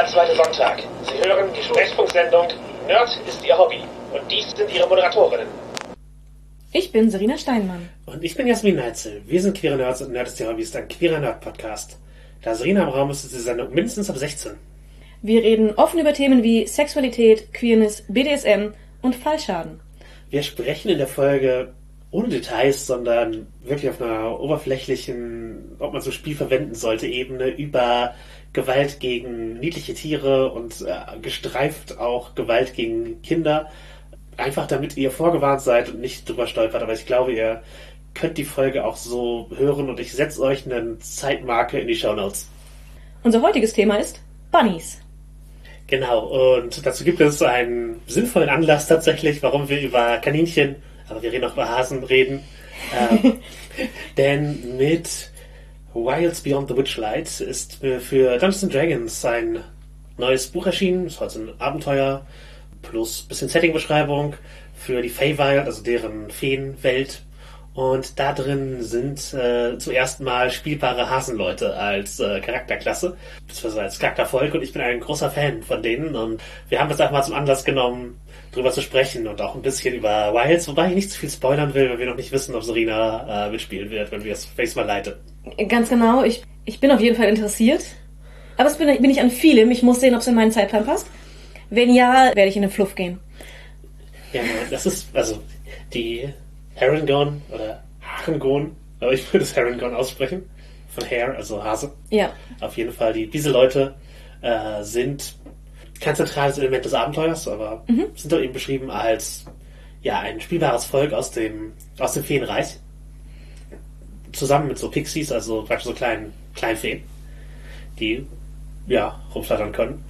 Jeder zweite Sonntag. Sie hören die Sprechfunksendung Nerd ist Ihr Hobby. Und dies sind Ihre Moderatorinnen. Ich bin Serena Steinmann. Und ich bin Jasmin Neitzel. Wir sind Queere Nerds und Nerd ist Ihr Hobby ist ein queerer Nerd-Podcast. Da Serena im Raum ist, ist die Sendung mindestens ab 16. Wir reden offen über Themen wie Sexualität, Queerness, BDSM und Fallschaden. Wir sprechen in der Folge ohne Details, sondern wirklich auf einer oberflächlichen, ob man so Spiel verwenden sollte, Ebene über Gewalt gegen niedliche Tiere und äh, gestreift auch Gewalt gegen Kinder. Einfach damit ihr vorgewarnt seid und nicht drüber stolpert. Aber ich glaube, ihr könnt die Folge auch so hören und ich setze euch eine Zeitmarke in die Show Notes. Unser heutiges Thema ist Bunnies. Genau, und dazu gibt es einen sinnvollen Anlass tatsächlich, warum wir über Kaninchen, aber wir reden auch über Hasen reden. ähm, denn mit Wilds Beyond the Witchlight ist für Dungeons Dragons ein neues Buch erschienen. Das ist halt so ein Abenteuer plus bisschen Setting-Beschreibung für die Feywild, also deren Feenwelt. Und da drin sind äh, zum ersten Mal spielbare Hasenleute als äh, Charakterklasse, beziehungsweise als Charaktervolk. Und ich bin ein großer Fan von denen. Und wir haben das einfach mal zum Anlass genommen, drüber zu sprechen und auch ein bisschen über Wilds, wobei ich nicht zu viel spoilern will, weil wir noch nicht wissen, ob Serena äh, mitspielen wird, wenn wir es nächstes Mal leiten. Ganz genau, ich, ich bin auf jeden Fall interessiert. Aber es bin, bin ich an vielem. Ich muss sehen, ob es in meinen Zeitplan passt. Wenn ja, werde ich in den Fluff gehen. Ja, das ist, also, die Harangon oder Harangon, aber ich würde es Harangon aussprechen. Von Hare, also Hase. Ja. Auf jeden Fall, die, diese Leute äh, sind kein zentrales Element des Abenteuers, aber Mhm. sind doch eben beschrieben als ja, ein spielbares Volk aus dem, aus dem Feenreich. Zusammen mit so Pixies, also praktisch so kleinen, kleinen Feen, die ja rumflattern können.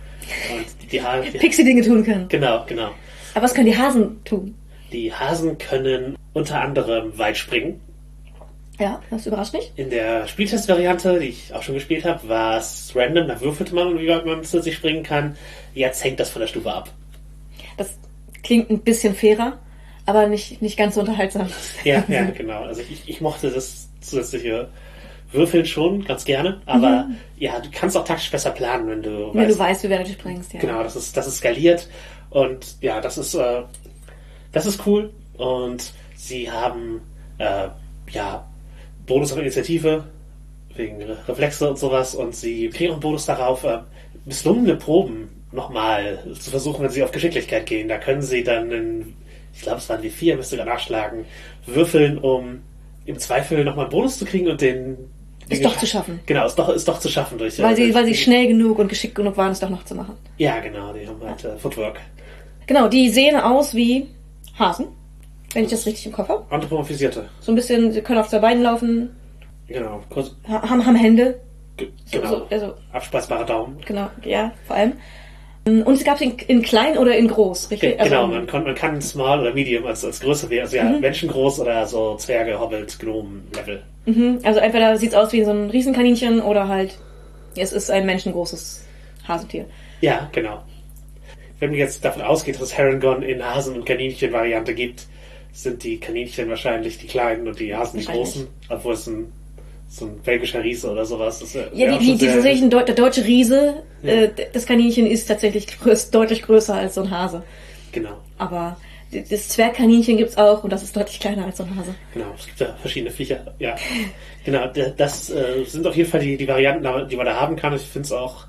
Und die, die, Ha- die Pixie-Dinge tun können. Genau, genau. Aber was können die Hasen tun? Die Hasen können unter anderem weit springen. Ja, das überrascht mich. In der Spieltest-Variante, die ich auch schon gespielt habe, war es random, da würfelte man, wie weit man zusätzlich springen kann. Jetzt hängt das von der Stufe ab. Das klingt ein bisschen fairer, aber nicht, nicht ganz so unterhaltsam. Ja, ja, genau. Also ich, ich mochte das zusätzliche Würfeln schon ganz gerne, aber ja, du kannst auch taktisch besser planen, wenn du Mhm. Wenn du weißt, wie weit du springst, ja. Genau, das ist, das ist skaliert und ja, das ist, äh, das ist cool und sie haben, äh, ja, Bonus auf Initiative wegen Re- Reflexe und sowas und sie kriegen auch einen Bonus darauf, äh, misslungene Proben nochmal zu versuchen, wenn sie auf Geschicklichkeit gehen. Da können sie dann in, ich glaube, es waren die vier, müsste gerade nachschlagen, würfeln, um im Zweifel nochmal einen Bonus zu kriegen und den den doch zu schaffen. Genau, ist doch, ist doch zu schaffen durch Weil äh, sie, durch weil sie schnell genug und geschickt genug waren, es doch noch zu machen. Ja, genau, die haben halt äh, Footwork. Genau, die sehen aus wie Hasen, wenn ich das richtig im Kopf habe. Anthropomorphisierte. So ein bisschen, sie können auf zwei Beinen laufen, Genau, kurz, ha- haben, haben Hände. So, genau. so, also, Abspeisbare Daumen. genau, ja, vor allem. Und es gab es in, in klein oder in groß, Ge richtig? Also, genau, man kann, man kann Small oder Medium als, als Größe wählen. Also ja, Mhm. Menschengroß oder so Zwerge, Hobbit, Gnomen-Level. Mhm, also entweder sieht es aus wie so ein Riesenkaninchen oder halt, es ist ein menschengroßes Hasentier. Ja, genau. Wenn man jetzt davon ausgeht, dass es Harangon in Hasen- und Kaninchen-Variante gibt, sind die Kaninchen wahrscheinlich die kleinen und die Hasen die großen. Obwohl es ein, so ein belgischer Riese oder sowas ist. Ja, die, die, die tatsächlich, Deu der deutsche Riese, Ja. äh, das Kaninchen ist tatsächlich größ, deutlich größer als so ein Hase. Genau, Aber das Zwergkaninchen gibt's auch und das ist deutlich kleiner als so ein Hase. genau. Es gibt ja verschiedene Viecher. Ja, genau. Das äh, sind auf jeden Fall die, die Varianten, die man da haben kann. Ich finde es auch,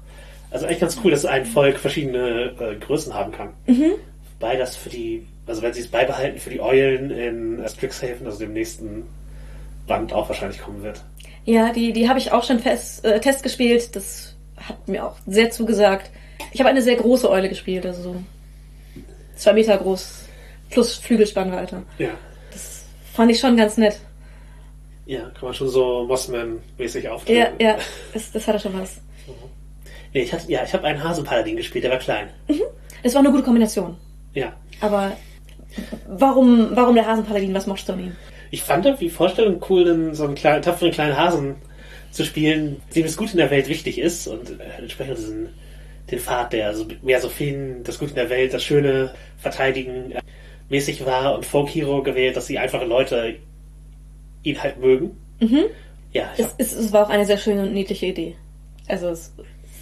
also eigentlich ganz cool, dass ein Volk verschiedene äh, Größen haben kann. Wobei das für die, also wenn sie es beibehalten, für die Eulen in Strixhaven, also dem nächsten Band auch wahrscheinlich kommen wird. Ja, die, die habe ich auch schon fest, äh, Test gespielt. Das hat mir auch sehr zugesagt. Ich habe eine sehr große Eule gespielt, also so zwei Meter groß plus Flügelspannweite. Ja. Fand ich schon ganz nett. Ja, kann man schon so Mossman-mäßig Ja, auftreten. ja, das, das hatte schon was. Nee, ich hatte, ja, ich habe einen Hasenpaladin gespielt, der war klein. Das war eine gute Kombination. Ja. Aber warum, warum der Hasenpaladin? Was mochtest du an ihm? Ich fand die Vorstellung cool, einen, so einen kleinen, tapferen kleinen Hasen zu spielen, dem es gut in der Welt wichtig ist und äh, entsprechend diesen, den Pfad, der so mehr so Feen, das Gut in der Welt, das Schöne verteidigen äh, mäßig war und Folk Hero gewählt, dass die einfache Leute ihn halt mögen. Ja, ich Es, es, es war auch eine sehr schöne und niedliche Idee. Also es,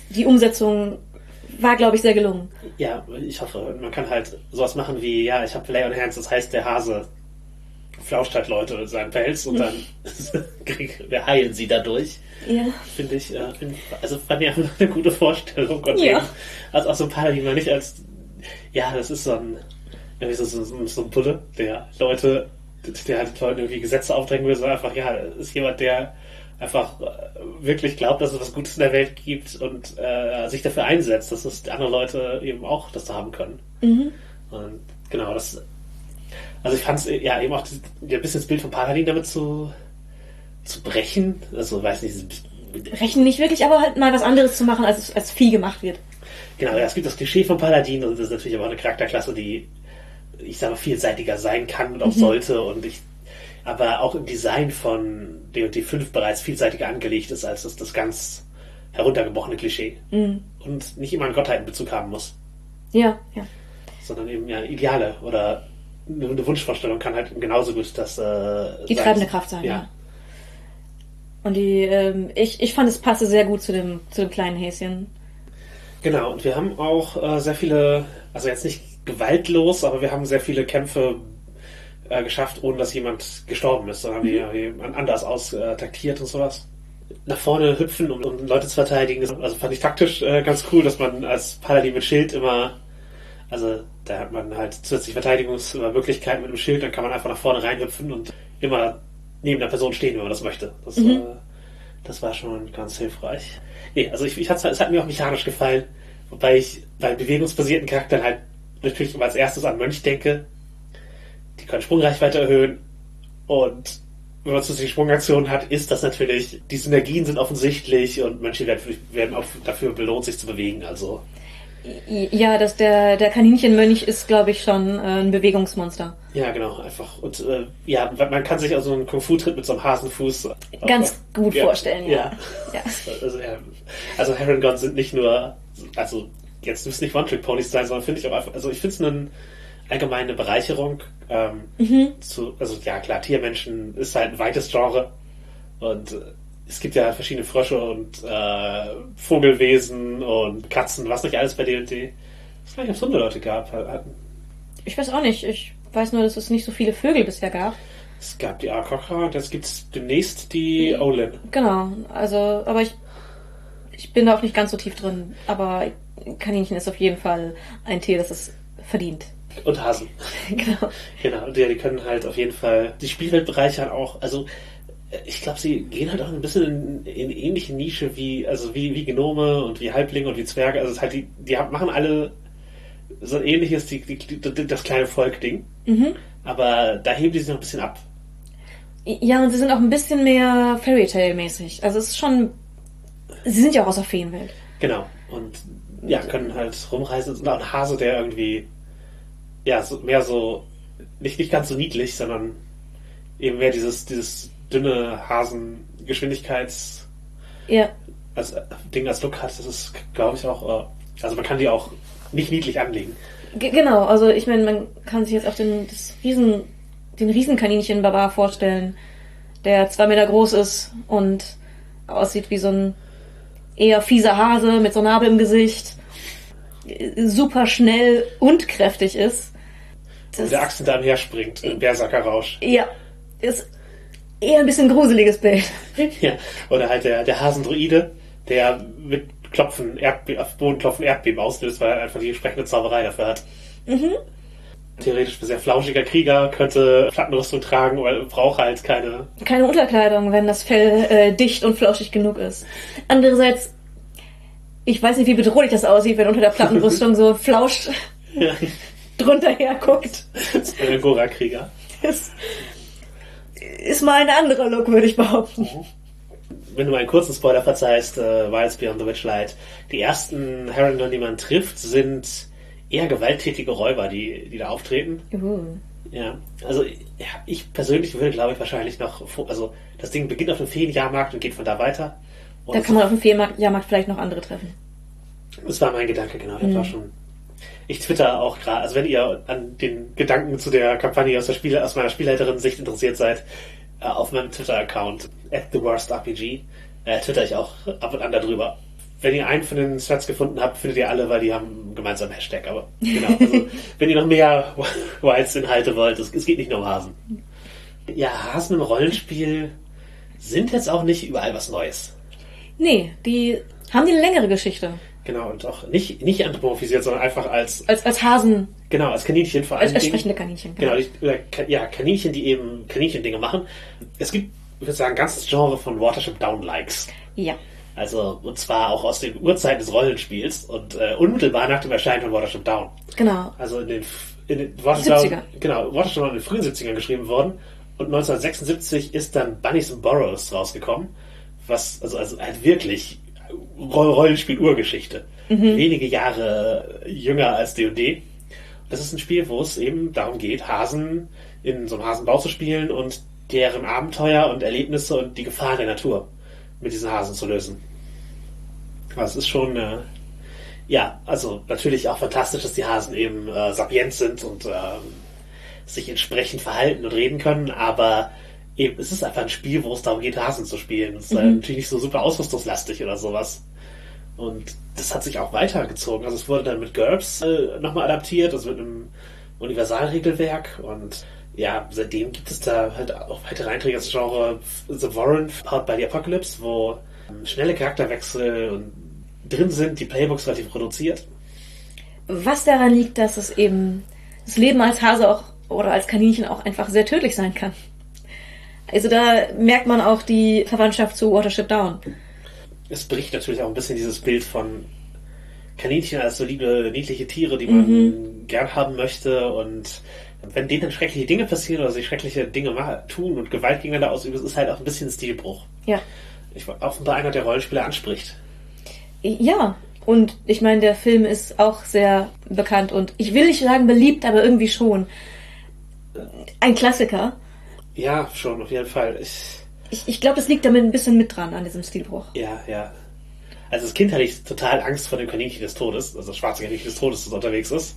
die Umsetzung war, glaube ich, sehr gelungen. Ja, ich hoffe, man kann halt sowas machen wie, ja, ich habe Lay on Hands, das heißt, der Hase flauscht halt Leute in seinen Pelz und dann wir heilen sie dadurch. Ja. Finde ich, äh, find, also fand ich einfach eine gute Vorstellung. Und Ja. Also auch so ein paar, die man nicht als, ja, das ist so ein, irgendwie so, so, so ein Bulle, der Leute, der halt Leuten irgendwie Gesetze aufdrängen will, sondern einfach, ja, ist jemand, der einfach äh, wirklich glaubt, dass es was Gutes in der Welt gibt und äh, sich dafür einsetzt, dass es andere Leute eben auch das haben können. Und genau, das, also ich fand es ja eben auch das, ja, ein bisschen das Bild von Paladin damit zu, zu brechen. Also weiß nicht, Rechnen nicht wirklich, aber halt mal was anderes zu machen, als, als Vieh gemacht wird. Genau, ja, es gibt das Klischee von Paladin und das ist natürlich aber auch eine Charakterklasse, die, ich sage mal, vielseitiger sein kann und auch sollte und ich, aber auch im Design von D&D 5 bereits vielseitiger angelegt ist, als das, das ganz heruntergebrochene Klischee. Und nicht immer einen Gottheitenbezug haben muss, Ja, ja. sondern eben ja Ideale oder eine Wunschvorstellung kann halt genauso gut das äh, Die treibende Kraft sein, ja. Und die, ähm, ich, ich fand, es passte sehr gut zu dem, zu dem kleinen Häschen. Genau, und wir haben auch äh, sehr viele, also jetzt nicht gewaltlos, aber wir haben sehr viele Kämpfe äh, geschafft, ohne dass jemand gestorben ist, sondern haben die irgendwie anders austaktiert und sowas. Nach vorne hüpfen, um, um Leute zu verteidigen, also fand ich taktisch äh, ganz cool, dass man als Paladin mit Schild immer, also da hat man halt zusätzlich Verteidigungsmöglichkeiten mit dem Schild, dann kann man einfach nach vorne reinhüpfen und immer neben der Person stehen, wenn man das möchte. Das, äh, das war schon ganz hilfreich. Nee, also ich, ich hat's, es hat mir auch mechanisch gefallen, wobei ich bei bewegungsbasierten Charakteren halt natürlich immer als erstes an Mönch denke. Die können Sprungreichweite erhöhen und wenn man zusätzliche Sprungaktionen hat, ist das natürlich, die Synergien sind offensichtlich und Mönche werden, werden auch dafür belohnt, sich zu bewegen. Also Ja, dass der, der Kaninchenmönch ist, glaube ich, schon äh, ein Bewegungsmonster. ja, genau, einfach. Und äh, ja, man kann sich also einen Kung-Fu-Tritt mit so einem Hasenfuß Ganz gut ja, vorstellen, ja. ja. ja. Also, ja, also Herringon sind nicht nur, also jetzt müssen nicht One-Trick-Ponys sein, sondern finde ich auch einfach, also ich finde es eine allgemeine Bereicherung. Ähm, zu, also ja, klar, Tiermenschen ist halt ein weites Genre und äh, es gibt ja verschiedene Frösche und äh, Vogelwesen und Katzen, was nicht alles bei D&D. Ich weiß gar nicht, ob es Hundeleute gab. Hatten- Ich weiß auch nicht. Ich weiß nur, dass es nicht so viele Vögel bisher gab. Es gab die Arkokra und jetzt gibt es demnächst die Olin. Genau. Also, aber ich, ich bin da auch nicht ganz so tief drin. Aber Kaninchen ist auf jeden Fall ein Tier, das es verdient. Und Hasen. genau. Genau, und ja, die können halt auf jeden Fall die Spielwelt bereichern auch. Also ich glaube, sie gehen halt auch ein bisschen in, in ähnliche Nische wie also wie, wie Gnome und wie Halblinge und wie Zwerge. Also es ist halt die die machen alle so ein ähnliches die, die, die, das kleine Volk-Ding. Aber da heben die sich noch ein bisschen ab. Ja, und sie sind auch ein bisschen mehr Fairy Tale-mäßig. Also es ist schon. Sie sind ja auch aus der Feenwelt. Genau. Und ja, können halt rumreisen. Und ein Hase, der irgendwie ja so, mehr so nicht, nicht ganz so niedlich, sondern eben mehr dieses, dieses dünne Hasen-Geschwindigkeits- Ja. als äh, Ding als Look hat, das ist, glaube ich, auch, äh, also man kann die auch nicht niedlich anlegen. G genau, also ich meine, man kann sich jetzt auch den, das Riesen, den Riesenkaninchen-Barbar vorstellen, der zwei Meter groß ist und aussieht wie so ein eher fieser Hase mit so Nabel im Gesicht, äh, super schnell und kräftig ist. Und der Axt hinter einem herspringt, im Berserker-Rausch. Ja, ist eher ein bisschen gruseliges Bild. ja. Oder halt der, der Hasendruide, der mit Klopfen, Erdbe auf Boden klopfen Erdbeben auslöst, weil er einfach die entsprechende Zauberei dafür hat. Theoretisch ein sehr flauschiger Krieger, könnte Plattenrüstung tragen, weil braucht halt keine Keine Unterkleidung, wenn das Fell äh, dicht und flauschig genug ist. Andererseits, ich weiß nicht, wie bedrohlich das aussieht, wenn unter der Plattenrüstung so ein Flausch ja, drunter herguckt. Gora-Krieger. ist, ist mal ein anderer Look, würde ich behaupten. wenn du mal einen kurzen Spoiler verzeihst, äh, Wilds Beyond the Witchlight, die ersten Harrington, die man trifft, sind eher gewalttätige Räuber, die, die da auftreten. Uh. Ja, also ja, ich persönlich würde, glaube ich, wahrscheinlich noch, also das Ding beginnt auf dem Feenjahrmarkt und geht von da weiter. Und Da kann man auf dem Feenjahrmarkt vielleicht noch andere treffen. Das war mein Gedanke, genau. Das war schon. Ich twitter auch gerade, also wenn ihr an den Gedanken zu der Kampagne aus, der Spiele, aus meiner Spielleiterin-Sicht interessiert seid, äh, auf meinem Twitter-Account, at the worst RPG, äh, twitter ich auch ab und an darüber. wenn ihr einen von den Threads gefunden habt, findet ihr alle, weil die haben einen gemeinsamen Hashtag. Aber genau, also, wenn ihr noch mehr Wilds-Inhalte wollt, es, es geht nicht nur um Hasen. Ja, Hasen im Rollenspiel sind jetzt auch nicht überall was Neues. Nee, die haben die eine längere Geschichte. Genau, und auch nicht, nicht anthropomorphisiert, sondern einfach als, Als, als Hasen, genau, als Kaninchen vor als, allem. als sprechende Kaninchen. Genau, die, oder, Ka- ja, Kaninchen, die eben Kaninchen-Dinge machen. Es gibt, ich würde sagen, ein ganzes Genre von Watership Down-Likes. Ja. Also, und zwar auch aus den Urzeiten des Rollenspiels und äh, unmittelbar nach dem Erscheinen von Watership Down. Genau. Also in den, in den Watership 70er. Down, genau, Watership Down in den frühen 70ern geschrieben worden. Und 1976 ist dann Bunnies and Burrows rausgekommen. Was, also, also halt wirklich Roll Rollenspiel-Urgeschichte. Wenige Jahre jünger als D&D. Das ist ein Spiel, wo es eben darum geht, Hasen in so einem Hasenbau zu spielen und deren Abenteuer und Erlebnisse und die Gefahren der Natur mit diesen Hasen zu lösen. Das ist schon, äh, ja, also natürlich auch fantastisch, dass die Hasen eben äh, sapient sind und äh, sich entsprechend verhalten und reden können, aber eben, es ist einfach ein Spiel, wo es darum geht, Hasen zu spielen. Es ist äh, natürlich nicht so super ausrüstungslastig oder sowas. Und das hat sich auch weitergezogen. Also es wurde dann mit GURPS äh, nochmal adaptiert, also mit einem Universalregelwerk und ja, seitdem gibt es da halt auch weitere Einträge das Genre The Warren, Powered by the Apocalypse, wo ähm, schnelle Charakterwechsel und drin sind, die Playbooks relativ reduziert. Was daran liegt, dass es eben das Leben als Hase auch oder als Kaninchen auch einfach sehr tödlich sein kann. Also da merkt man auch die Verwandtschaft zu Watership Down. Es bricht natürlich auch ein bisschen dieses Bild von Kaninchen als solide, niedliche Tiere, die man gern haben möchte und wenn denen dann schreckliche Dinge passieren oder sie schreckliche Dinge tun und Gewalt gegeneinander ausüben, ist halt auch ein bisschen ein Stilbruch. Ja. Ich war offenbar einer, der Rollenspieler anspricht. Ja. Und ich meine, der Film ist auch sehr bekannt und ich will nicht sagen beliebt, aber irgendwie schon. Ein Klassiker. Ja, schon, auf jeden Fall. Ich, Ich, ich glaube, das liegt damit ein bisschen mit dran an diesem Stilbruch. ja, ja. Also als Kind hatte ich total Angst vor dem Kaninchen des Todes, also das schwarze Kaninchen des Todes, das unterwegs ist.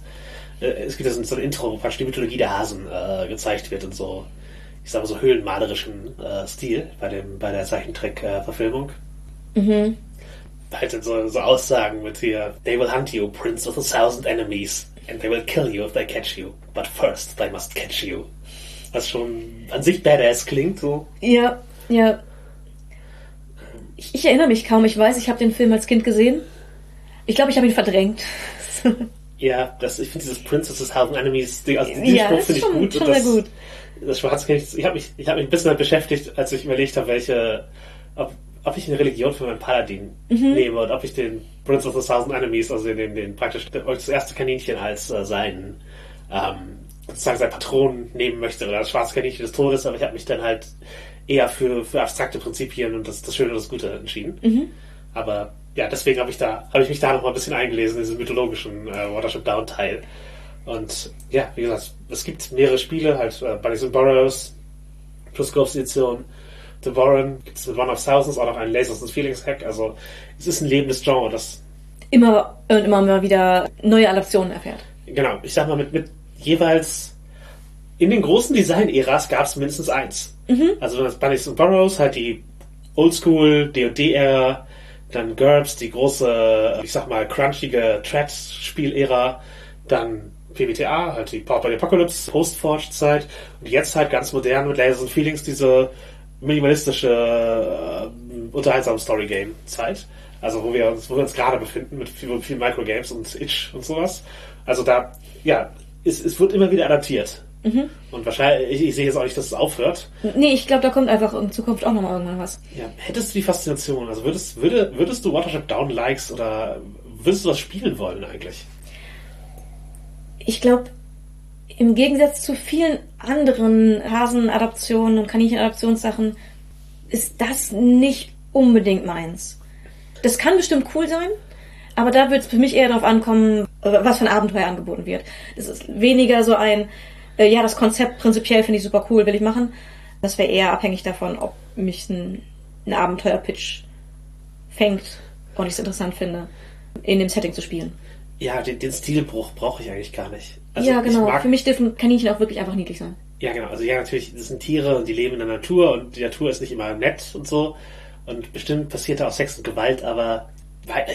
Äh, Es gibt so ein Intro, wo praktisch die Mythologie der Hasen äh, gezeigt wird in so, ich sag mal so höhlenmalerischen äh, Stil bei dem bei der Zeichentrick-Verfilmung. Mhm. Halt so, so Aussagen mit hier, they will hunt you, prince with a thousand enemies, and they will kill you if they catch you, but first they must catch you. Was schon an sich badass klingt, so. Ja, ja. Ich, ich erinnere mich kaum. Ich weiß, ich habe den Film als Kind gesehen. Ich glaube, ich habe ihn verdrängt. Ja, das, ich finde dieses Princess is Thousand Enemies, die, also diesen Ja, Spruch finde ich gut. schon und das, sehr gut. Das Schwarze König, ich habe mich, ich habe mich ein bisschen damit beschäftigt, als ich überlegt habe, welche, ob, ob ich eine Religion für meinen Paladin Mhm. nehme und ob ich den Prince of the Thousand Enemies, also den, den praktisch das erste Kaninchen als äh, seinen, ähm, sozusagen sein Patron nehmen möchte oder das schwarze Kaninchen des Todes, aber ich habe mich dann halt eher für, für abstrakte Prinzipien und das, das Schöne und das Gute entschieden. Mhm. Aber ja, deswegen habe ich da, habe ich mich da noch mal ein bisschen eingelesen, in diesen mythologischen äh, Watership Down Teil. Und ja, wie gesagt, es gibt mehrere Spiele, halt äh, Bunnies and Burrows, plus Ghost Edition, The Warren, gibt es mit One of Thousands auch noch einen Lasers and Feelings Hack. Also es ist ein lebendes Genre, das Immer und immer mal wieder neue Adaptionen erfährt. genau, ich sag mal, mit, mit jeweils in den großen Design-Äras gab es mindestens eins. Also wenn das Bunnies and Burrows, halt die Oldschool D&D-Ära, dann GURPS, die große, ich sag mal, crunchige Thread-Spiel-Ära, dann PBTA, halt die Power by the Apocalypse, Post-Forge-Zeit und jetzt halt ganz modern mit Lasers and Feelings diese minimalistische, äh, unterhaltsame Story-Game-Zeit. Also wo wir uns, wo wir uns gerade befinden mit viel, viel Microgames und Itch und sowas. Also da, ja, es, es wird immer wieder adaptiert. Und wahrscheinlich, ich, ich sehe jetzt auch nicht, dass es aufhört. Nee, ich glaube, da kommt einfach in Zukunft auch nochmal irgendwann was. Ja, hättest du die Faszination, also würdest, würde, würdest du Watership Down likes oder würdest du das spielen wollen eigentlich? Ich glaube, im Gegensatz zu vielen anderen Hasenadaptionen und Kaninchenadaptionssachen ist das nicht unbedingt meins. Das kann bestimmt cool sein, aber da wird es für mich eher darauf ankommen, äh, was für ein Abenteuer angeboten wird. Es ist weniger so ein, äh, ja, das Konzept prinzipiell finde ich super cool, will ich machen. Das wäre eher abhängig davon, ob mich ein, ein Abenteuer-Pitch fängt und ich es interessant finde, in dem Setting zu spielen. Ja, den, den Stilbruch brauche ich eigentlich gar nicht. Also ja, genau. Für mich dürfen Kaninchen auch wirklich einfach niedlich sein. Ja, genau. Also ja, natürlich, das sind Tiere und die leben in der Natur und die Natur ist nicht immer nett und so. Und bestimmt passiert da auch Sex und Gewalt, aber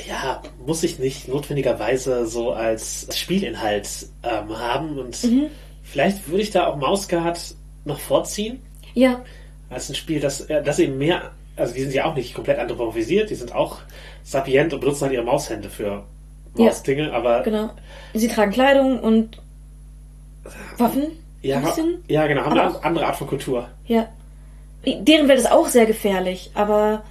ja, muss ich nicht notwendigerweise so als Spielinhalt ähm, haben und Mhm. vielleicht würde ich da auch Mausguard noch vorziehen Ja, als ein Sie das, äh, das eben mehr, also die sind ja auch nicht komplett anthropomorphisiert, die sind auch sapient und benutzen halt ihre Maushände für Mausdinge, aber genau. Sie tragen Kleidung und Waffen. ja, ja, genau, haben Aber eine andere Art von Kultur. Ja. Deren Welt ist auch sehr gefährlich, aber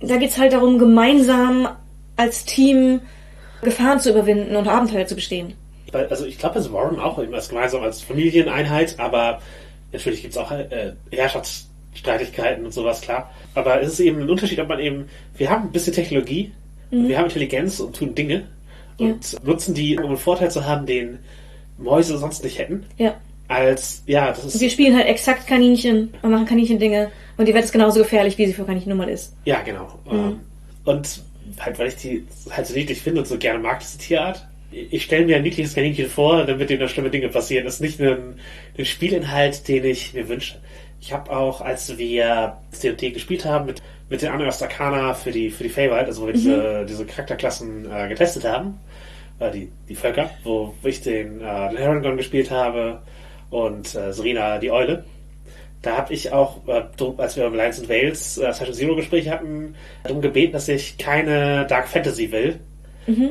da geht's halt darum, gemeinsam als Team Gefahren zu überwinden und Abenteuer zu bestehen. Also ich glaube, es Warren auch als gemeinsam als Familieneinheit, aber natürlich gibt es auch äh, Herrschaftsstreitigkeiten und sowas, klar. Aber es ist eben ein Unterschied, ob man eben, wir haben ein bisschen Technologie, und wir haben Intelligenz und tun Dinge und nutzen die, um einen Vorteil zu haben, den Mäuse sonst nicht hätten. Ja. Als, ja, das ist, wir spielen halt exakt Kaninchen und machen Kaninchen-Dinge und die Welt ist genauso gefährlich, wie sie für Kaninchen nun mal ist. ja, genau. Ähm, Und halt, weil ich die halt so niedlich finde und so gerne mag, diese Tierart. Ich stelle mir ein niedliches Kaninchen vor, damit dem da schlimme Dinge passieren. Das ist nicht ein, ein Spielinhalt, den ich mir wünsche. Ich habe auch, als wir D&D gespielt haben, mit, mit den Unearthed Arcana für die, für die Feywild, also wo wir diese, diese Charakterklassen äh, getestet haben, äh, die, die Völker, wo ich den, äh, den Herongon gespielt habe und äh, Serena die Eule. Da habe ich auch, äh, als wir im Lions and Wales äh, Session Zero Gespräch hatten, darum gebeten, dass ich keine Dark Fantasy will.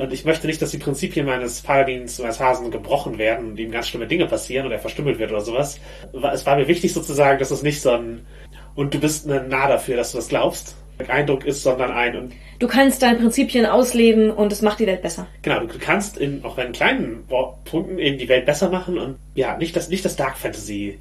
Und ich möchte nicht, dass die Prinzipien meines Paladins, meines Hasen gebrochen werden und ihm ganz schlimme Dinge passieren oder er verstümmelt wird oder sowas. Wa- Es war mir wichtig sozusagen, dass es nicht so ein und du bist ein nah dafür, dass du das glaubst, Eindruck ist, sondern ein und Du kannst deine Prinzipien ausleben und es macht die Welt besser. Genau, du kannst in, auch in kleinen Punkten eben die Welt besser machen und ja, nicht das, nicht das Dark Fantasy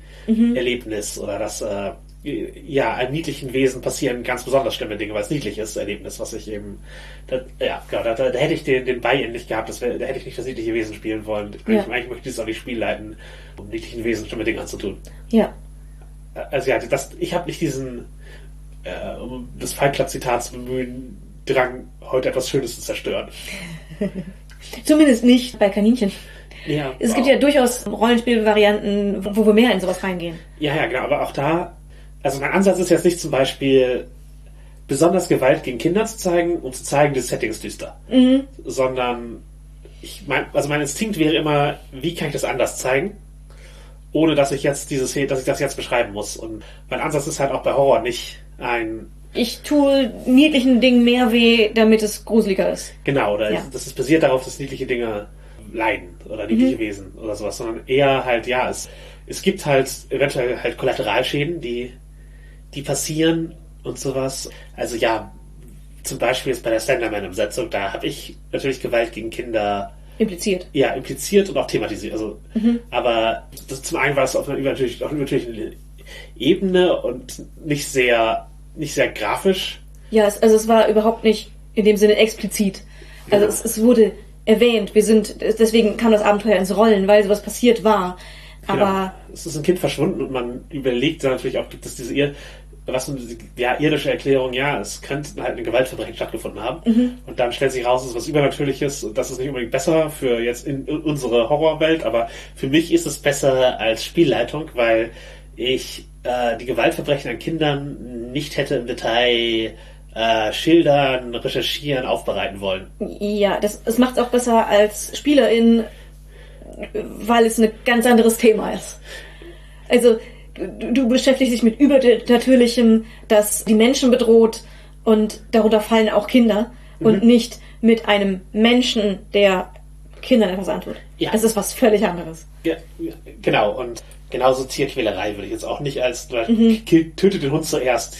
Erlebnis oder das, äh, ja, einem niedlichen Wesen passieren ganz besonders schlimme Dinge, weil es niedlich ist, Erlebnis, was ich eben, da, ja, genau, da, da, da hätte ich den, den Buy-in nicht gehabt, das wär, da hätte ich nicht das niedliche Wesen spielen wollen. Eigentlich, Ja. eigentlich möchte ich es auch nicht Spiel leiten, um niedlichen Wesen schlimme Dinge anzutun. Ja. Also ja, das, ich habe nicht diesen, äh, um das Fight Club Zitat zu bemühen, Drang, heute etwas Schönes zu zerstören. Zumindest nicht bei Kaninchen. Ja, Es gibt ja durchaus Rollenspielvarianten, wo, wir mehr in sowas reingehen. Ja, ja, genau, aber auch da, also mein Ansatz ist jetzt nicht zum Beispiel besonders Gewalt gegen Kinder zu zeigen, um zu zeigen, das Setting ist düster. Sondern ich mein, also mein Instinkt wäre immer, wie kann ich das anders zeigen, ohne dass ich jetzt dieses, dass ich das jetzt beschreiben muss. Und mein Ansatz ist halt auch bei Horror nicht ein, Ich tue niedlichen Dingen mehr weh, damit es gruseliger ist. genau, oder Ja. das ist basiert darauf, dass niedliche Dinge leiden oder niedliche Wesen oder sowas, sondern eher halt, ja, es, es gibt halt eventuell halt Kollateralschäden, die, die passieren und sowas. Also ja, zum Beispiel jetzt bei der Slenderman-Umsetzung, da habe ich natürlich Gewalt gegen Kinder Impliziert. ja, impliziert und auch thematisiert. Also, aber das, zum einen war es auf einer übernatürlichen, auf einer übernatürlichen Ebene und nicht sehr, nicht sehr grafisch. Ja, es, also es war überhaupt nicht in dem Sinne explizit. Also Genau. es, es wurde erwähnt. Wir sind, deswegen kam das Abenteuer ins Rollen, weil sowas passiert war. Aber Genau. es ist ein Kind verschwunden und man überlegt dann natürlich auch, gibt es diese was ja, irdische Erklärung, ja, es könnte halt ein Gewaltverbrechen stattgefunden haben. Und dann stellt sich raus, es ist was Übernatürliches und das ist nicht unbedingt besser für jetzt in, in unsere Horrorwelt, aber für mich ist es besser als Spielleitung, weil ich äh, die Gewaltverbrechen an Kindern nicht hätte im Detail äh, schildern, recherchieren, aufbereiten wollen. ja, das, es macht es auch besser als Spielerin, weil es ein ganz anderes Thema ist. Also du, du beschäftigst dich mit Übernatürlichem, das die Menschen bedroht und darunter fallen auch Kinder und nicht mit einem Menschen, der Kindern etwas antut. Ja. Es ist was völlig anderes. Ja, genau, und genauso Tierquälerei würde ich jetzt auch nicht als kill- tötet den Hund zuerst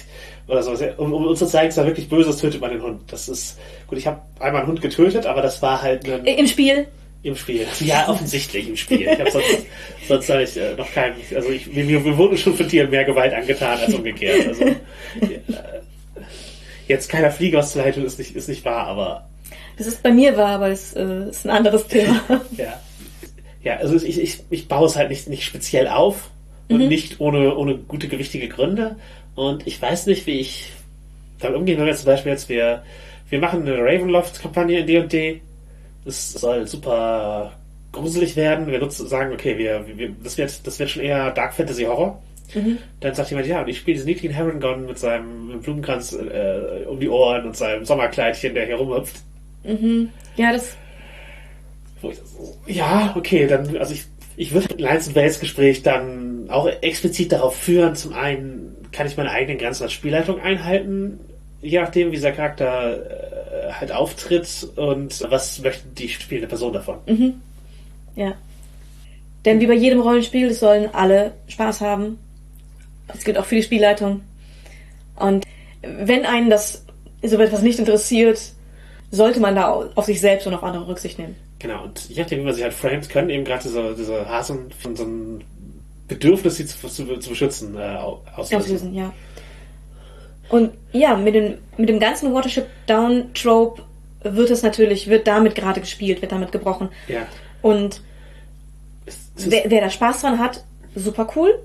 oder so. Um, um uns zu zeigen, es war wirklich Böses, tötet man den Hund. Das ist gut, ich habe einmal einen Hund getötet, aber das war halt ein, Im Spiel im Spiel. Ja, offensichtlich im Spiel. Ich habe sonst, sonst habe ich äh, noch keinen, also ich, mir, mir wurde schon von Tieren mehr Gewalt angetan als umgekehrt. Also äh, jetzt keiner Fliege was zu leid tun, ist nicht, ist nicht wahr, aber Das ist bei mir wahr, aber es äh, ist ein anderes Thema. Ja. Ja, also ich, ich, ich baue es halt nicht, nicht speziell auf und nicht ohne, ohne gute, gewichtige Gründe. Und ich weiß nicht, wie ich damit umgehen will. Zum Beispiel jetzt, wir, wir machen eine Ravenloft-Kampagne in D&D. Es soll super gruselig werden. Wir nutzen, sagen, okay, wir, wir, das wird, das wird schon eher Dark Fantasy Horror. Dann sagt jemand, ja, und ich spiele diesen niedlichen Heron mit seinem Blumenkranz äh, um die Ohren und seinem Sommerkleidchen, der hier rumhüpft. Ja, das. Ja, okay, dann, also ich, ich würde ein Lions Bells Gespräch dann auch explizit darauf führen, zum einen kann ich meine eigenen Grenzen als Spielleitung einhalten, je nachdem, wie dieser Charakter äh, halt auftritt und was möchte die spielende Person davon. Ja. Denn wie bei jedem Rollenspiel, es sollen alle Spaß haben. Das gilt auch für die Spielleitung. Und wenn einen das so etwas nicht interessiert, sollte man da auf sich selbst und auf andere Rücksicht nehmen. Genau, und je nachdem, wie man sich halt framet, können eben gerade diese, diese Hasen von so einem Bedürfnis, sie zu, zu, zu beschützen, äh, au- auslösen. Auslösen, ja. Und ja, mit dem, mit dem ganzen Watership Down Trope wird es natürlich, wird damit gerade gespielt, wird damit gebrochen. Ja. Und Es, es wer, wer da Spaß dran hat, super cool.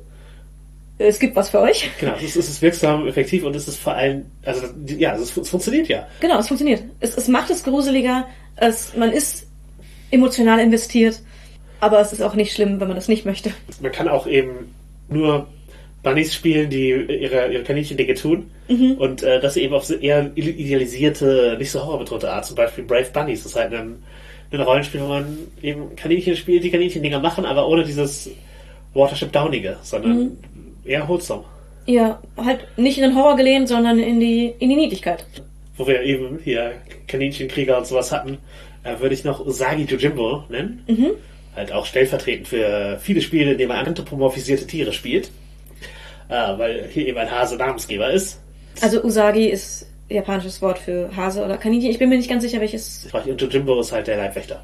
Es gibt was für euch. genau, es ist, es ist wirksam, effektiv und es ist vor allem, also ja, es, ist, es funktioniert ja. Genau, es funktioniert. Es, es macht es gruseliger, es, man ist emotional investiert, aber es ist auch nicht schlimm, wenn man das nicht möchte. Man kann auch eben nur Bunnies spielen, die ihre, ihre Kaninchen-Dinge tun. Und äh, das eben auf so eher idealisierte, nicht so horrorbetonte Art, zum Beispiel Brave Bunnies, das ist halt ein, ein Rollenspiel, wo man eben Kaninchen spielt, die Kaninchen-Dinger machen, aber ohne dieses Watership Downige, sondern eher wholesome. Ja, halt nicht in den Horror gelehnt, sondern in die, in die Niedlichkeit. Wo wir eben hier Kaninchenkrieger und sowas hatten, äh, würde ich noch Usagi Jojimbo nennen. Halt auch stellvertretend für viele Spiele, in denen man anthropomorphisierte Tiere spielt. Äh, weil hier eben ein Hase Namensgeber ist. Also Usagi ist japanisches Wort für Hase oder Kaninchen. Ich bin mir nicht ganz sicher, welches. Und Jojimbo ist halt der Leibwächter.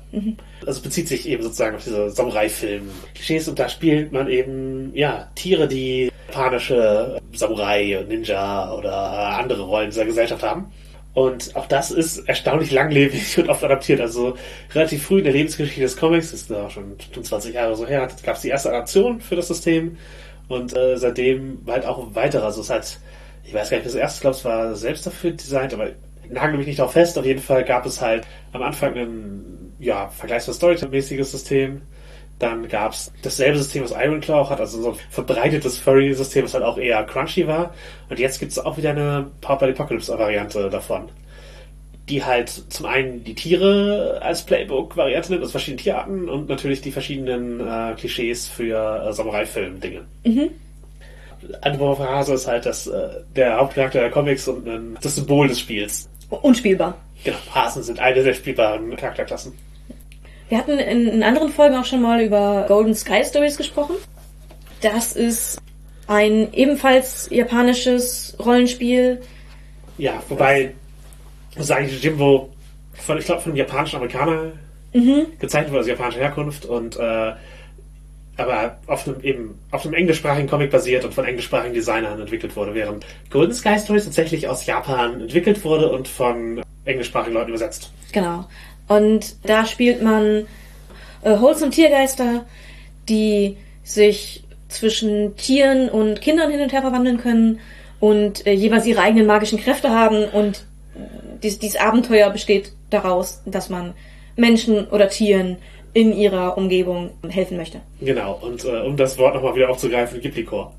Also bezieht sich eben sozusagen auf diese Samurai-Film-Klischees und da spielt man eben, ja, Tiere, die japanische Samurai, Ninja oder andere Rollen dieser Gesellschaft haben. Und auch das ist erstaunlich langlebig und oft adaptiert. Also relativ früh in der Lebensgeschichte des Comics, ist da schon, schon 20 Jahre so her, gab es die erste Adaption für das System. Und äh, seitdem halt auch weitere. Also es hat, ich weiß gar nicht, das erste, ich glaube, es war selbst dafür designt, aber nagel mich nicht darauf fest. Auf jeden Fall gab es halt am Anfang ein, ja, vergleichsweise Storytime-mäßiges System. Dann gab es dasselbe System, was Ironclaw auch hat, also so ein verbreitetes Furry-System, was halt auch eher crunchy war. Und jetzt gibt es auch wieder eine Powered by Apocalypse-Variante davon. Die halt zum einen die Tiere als Playbook-Variante nimmt, aus verschiedenen Tierarten und natürlich die verschiedenen äh, Klischees für äh, Samurai-Film-Dinge. Anwurf Hase ist halt das, äh, der Hauptcharakter der Comics und ein, das Symbol des Spiels. Unspielbar. Genau, Hasen sind eine der spielbaren Charakterklassen. Wir hatten in, in anderen Folgen auch schon mal über Golden Sky Stories gesprochen. Das ist ein ebenfalls japanisches Rollenspiel. Ja, wobei, sage ich, Jimbo von, ich glaube, von einem japanischen Amerikaner gezeichnet wurde, also japanischer Herkunft und äh, aber auf einem eben auf einem englischsprachigen Comic basiert und von englischsprachigen Designern entwickelt wurde, während Golden Sky Stories tatsächlich aus Japan entwickelt wurde und von englischsprachigen Leuten übersetzt. Genau. Und da spielt man äh, wholesome Tiergeister, die sich zwischen Tieren und Kindern hin und her verwandeln können und äh, jeweils ihre eigenen magischen Kräfte haben und dies, dieses Abenteuer besteht daraus, dass man Menschen oder Tieren in ihrer Umgebung helfen möchte. Genau, und äh, um das Wort nochmal wieder aufzugreifen, Ghibli-Core.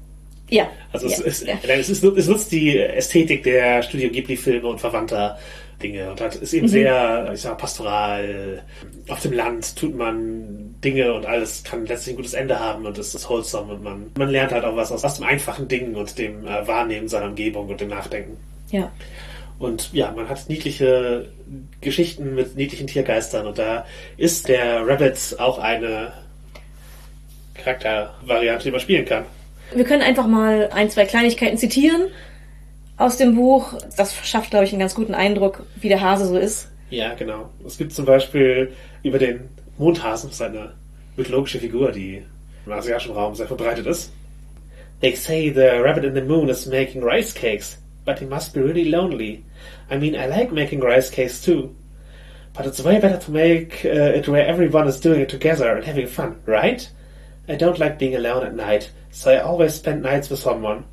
Ja. Also ja, es, ist, ja. es, ist, es nutzt die Ästhetik der Studio Ghibli-Filme und verwandter Dinge und hat, ist eben sehr, ich sag, pastoral. Auf dem Land tut man Dinge und alles kann letztlich ein gutes Ende haben und es ist wholesome und man, man lernt halt auch was aus, aus dem einfachen Dingen und dem äh, Wahrnehmen seiner Umgebung und dem Nachdenken. ja. Und ja, man hat niedliche Geschichten mit niedlichen Tiergeistern und da ist der Rabbit auch eine Charaktervariante, die man spielen kann. Wir können einfach mal ein, zwei Kleinigkeiten zitieren aus dem Buch. Das schafft, glaube ich, einen ganz guten Eindruck, wie der Hase so ist. Ja, genau. Es gibt zum Beispiel über den Mondhasen, das ist eine mythologische Figur, die im asiatischen Raum sehr verbreitet ist. They say the rabbit in the moon is making rice cakes, but he must be really lonely. I mean, I like making rice cakes too. But it's way better to make uh, it where everyone is doing it together and having fun, right? I don't like being alone at night, so I always spend nights with someone.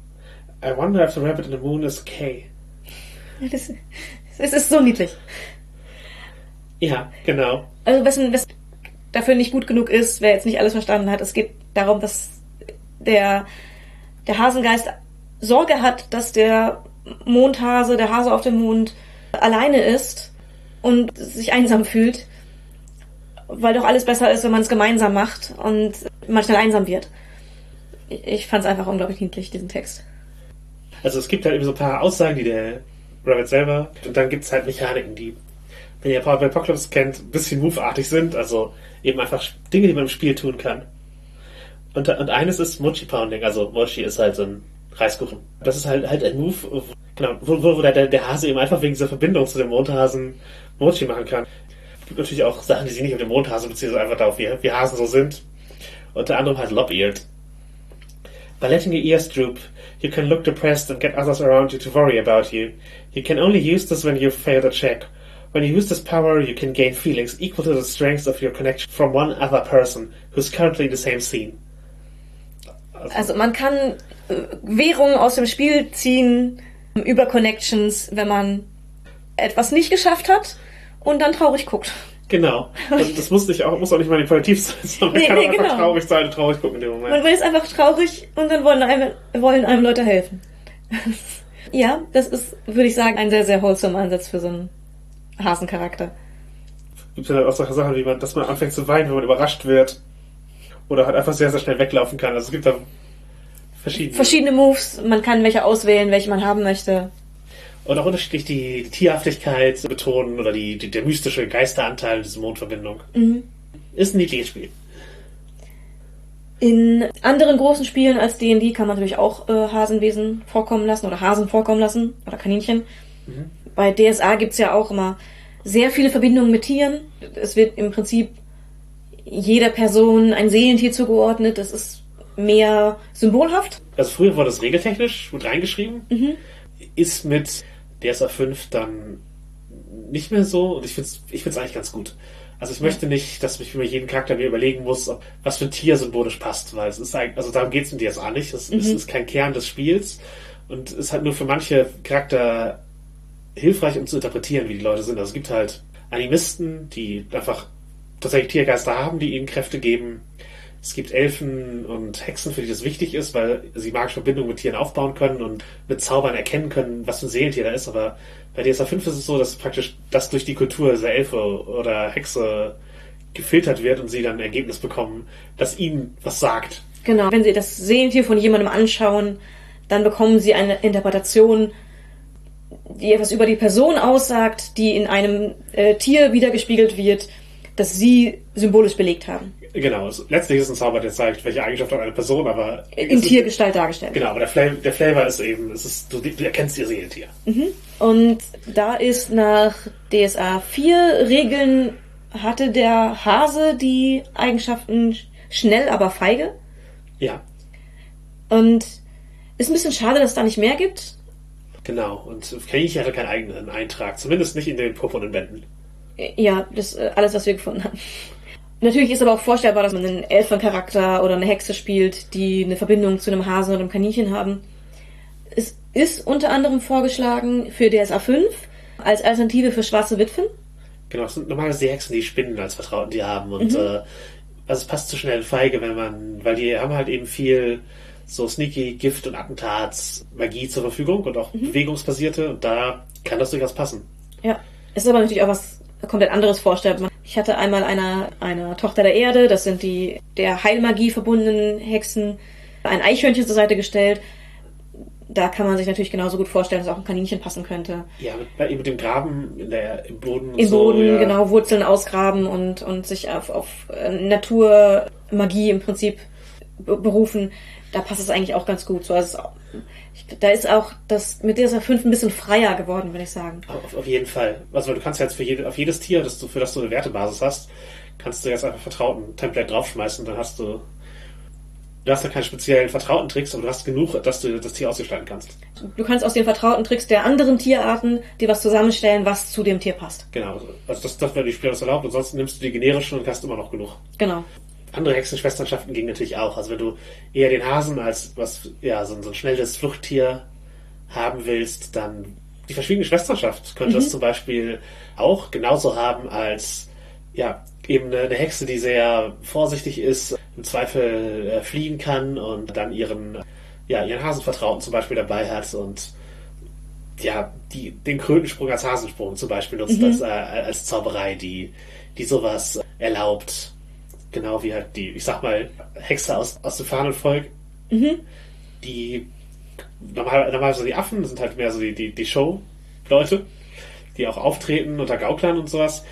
I wonder if the rabbit in the moon is. Das, es ist so niedlich. Ja, genau. Also, wessen, was dafür nicht gut genug ist, wer jetzt nicht alles verstanden hat, es geht darum, dass der der Hasengeist Sorge hat, dass der Mondhase, der Hase auf dem Mond, alleine ist und sich einsam fühlt, weil doch alles besser ist, wenn man es gemeinsam macht und man schnell einsam wird. Ich fand es einfach unglaublich niedlich, diesen Text. Also es gibt halt eben so ein paar Aussagen, die der Rabbit selber, und dann gibt es halt Mechaniken, die, wenn ihr Power Apocalypse kennt, ein bisschen move-artig sind, also eben einfach Dinge, die man im Spiel tun kann. Und, und eines ist Mochi Pounding, also Mochi ist halt so ein Reiskuchen. Das ist halt halt ein Move, genau, wo, wo der, der Hase eben einfach wegen dieser Verbindung zu dem Mondhasen Mochi machen kann. Es gibt natürlich auch Sachen, die sich nicht auf den Mondhasen beziehen, sondern einfach darauf, wie, wie Hasen so sind. Unter anderem halt Lop-Eared. By letting your ears droop, you can look depressed and get others around you to worry about you. You can only use this when you've failed a check. When you use this power, you can gain feelings equal to the strength of your connection from one other person who's currently in the same scene. Also man kann äh, Währung aus dem Spiel ziehen über Connections, wenn man etwas nicht geschafft hat und dann traurig guckt. Genau. Also das muss, nicht auch, muss auch nicht manipulativ sein, sondern man Nee, kann nee, auch einfach genau. traurig sein und traurig gucken in dem Moment. Man ist einfach traurig und dann wollen einem, wollen einem Leute helfen. ja, das ist, würde ich sagen, ein sehr, sehr wholesome Ansatz für so einen Hasencharakter. gibt ja dann auch solche Sachen, wie man, dass man anfängt zu weinen, wenn man überrascht wird. Oder halt einfach sehr, sehr schnell weglaufen kann. Also es gibt da verschiedene. Verschiedene Moves, man kann welche auswählen, welche man haben möchte. Und auch unterschiedlich die, die Tierhaftigkeit betonen oder die, die, der mystische Geisteranteil dieser Mondverbindung. Ist ein niedliches Spiel. In anderen großen Spielen als D&D kann man natürlich auch äh, Hasenwesen vorkommen lassen oder Hasen vorkommen lassen oder Kaninchen. Bei DSA gibt's ja auch immer sehr viele Verbindungen mit Tieren. Es wird im Prinzip jeder Person ein Seelentier zugeordnet. Das ist mehr symbolhaft. Also früher wurde es regeltechnisch mit reingeschrieben. Ist mit DSA 5 dann nicht mehr so und ich finde es ich find's eigentlich ganz gut. Also ich möchte nicht, dass ich mir jeden Charakter mir überlegen muss, ob, was für ein Tier symbolisch passt, weil es ist eigentlich, also darum geht es in DSA nicht. Es, es ist kein Kern des Spiels und es ist halt nur für manche Charakter hilfreich, um zu interpretieren, wie die Leute sind. Also es gibt halt Animisten, die einfach tatsächlich Tiergeister haben, die ihnen Kräfte geben. Es gibt Elfen und Hexen, für die das wichtig ist, weil sie magische Verbindungen mit Tieren aufbauen können und mit Zaubern erkennen können, was für ein Seelentier da ist. Aber bei DSA 5 ist es so, dass praktisch das durch die Kultur dieser Elfe oder Hexe gefiltert wird und sie dann ein Ergebnis bekommen, das ihnen was sagt. Genau. Wenn Sie das Seelentier von jemandem anschauen, dann bekommen Sie eine Interpretation, die etwas über die Person aussagt, die in einem äh, Tier wiedergespiegelt wird, das Sie symbolisch belegt haben. Genau, es, letztlich ist es ein Zauber, der zeigt, welche Eigenschaft hat eine Person, aber In Tiergestalt dargestellt. Genau, aber der Flavor, der Flavor ist eben, es ist, du, du erkennst ihr Seelentier. Und da ist nach DSA 4 Regeln hatte der Hase die Eigenschaften sch- schnell, aber feige. Ja, Und ist ein bisschen schade, dass es da nicht mehr gibt. genau. Und Kaninchen hatte keinen eigenen Eintrag, zumindest nicht in den purpurnen Bänden. Ja, das äh, alles, was wir gefunden haben. Natürlich ist aber auch vorstellbar, dass man einen Elfencharakter oder eine Hexe spielt, die eine Verbindung zu einem Hasen oder einem Kaninchen haben. Es ist unter anderem vorgeschlagen für DSA 5 als Alternative für schwarze Witwen. Genau, es sind die Hexen, die Spinnen als Vertrauten, die haben. Und äh, also es passt zu schnell feige, wenn man, weil die haben halt eben viel so sneaky Gift und Attentats, Magie zur Verfügung und auch bewegungsbasierte. Und da kann das durchaus passen. Ja, es ist aber natürlich auch was komplett anderes vorstellbar. Ich hatte einmal einer, einer Tochter der Erde, das sind die der Heilmagie verbundenen Hexen, ein Eichhörnchen zur Seite gestellt. Da kann man sich natürlich genauso gut vorstellen, dass auch ein Kaninchen passen könnte. Ja, mit, mit dem Graben in der, im Boden Im so. Boden, ja. genau, Wurzeln ausgraben und, und sich auf, auf äh, Naturmagie im Prinzip be- berufen. Da passt es eigentlich auch ganz gut. So, also ich, da ist auch das mit DSA 5 ein bisschen freier geworden, würde ich sagen. Auf, auf jeden Fall. Also du kannst jetzt für jede, auf jedes Tier, das du, für das du eine Wertebasis hast, kannst du jetzt einfach vertrauten Template draufschmeißen, dann hast du. Du hast ja keinen speziellen vertrauten Tricks, aber du hast genug, dass du das Tier ausgestalten kannst. Du kannst aus den vertrauten Tricks der anderen Tierarten dir was zusammenstellen, was zu dem Tier passt. Genau. Also das, das wäre die Spieler das erlaubt, ansonsten nimmst du die generischen und hast immer noch genug. Genau. Andere Hexenschwesternschaften gingen natürlich auch. Also wenn du eher den Hasen als was, ja, so, ein- so ein schnelles Fluchttier haben willst, dann die verschwiegene Schwesternschaft könnte das zum Beispiel auch genauso haben als ja, eben eine, eine Hexe, die sehr vorsichtig ist, im Zweifel äh, fliehen kann und dann ihren ja, ihren Hasenvertrauten zum Beispiel dabei hat und ja, die, den Krötensprung als Hasensprung zum Beispiel nutzt als, äh, als Zauberei, die, die sowas erlaubt. Genau wie halt die, ich sag mal, Hexe aus, aus dem Fahnenvolk, die normal, normalerweise die Affen sind halt mehr so die, die, die Show-Leute, die auch auftreten unter Gauklern und sowas.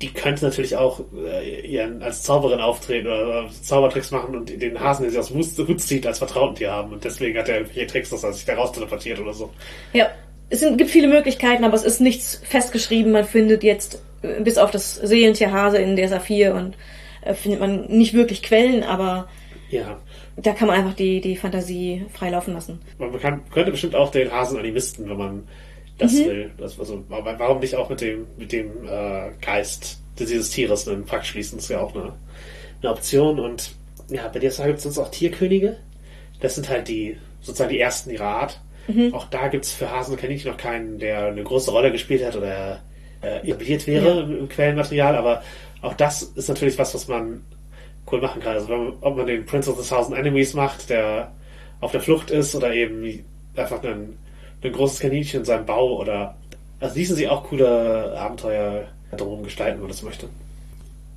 Die könnte natürlich auch äh, ihren, als Zauberin auftreten oder, Zaubertricks machen und den Hasen, den sie aus dem Hut zieht, als Vertrautentier haben. Und deswegen hat er irgendwelche Tricks, dass er sich da raus teleportiert oder so. Ja, es sind, gibt viele Möglichkeiten, aber es ist nichts festgeschrieben. Man findet jetzt, äh, bis auf das Seelentier Hase in DSA 4 und äh, findet man nicht wirklich Quellen, aber Ja. da kann man einfach die, die Fantasie freilaufen lassen. Man kann, könnte bestimmt auch den Hasen animisten, wenn man das will. Das, also, warum nicht auch mit dem, mit dem äh, Geist dieses Tieres einen Pakt schließen? Das ist ja auch eine, eine Option. Und ja, bei DSA gibt es sonst auch Tierkönige. Das sind halt die, sozusagen die ersten ihrer Art. Auch da gibt es für Hasen und Kaninchen noch keinen, der eine große Rolle gespielt hat oder äh, etabliert wäre Ja. im, im Quellenmaterial. Aber auch das ist natürlich was, was man cool machen kann. Also man, ob man den Prince of the Thousand Enemies macht, der auf der Flucht ist oder eben einfach ein, ein großes Kaninchen in seinem Bau oder also ließen sie auch coole Abenteuer drumherum gestalten, wenn man das möchte.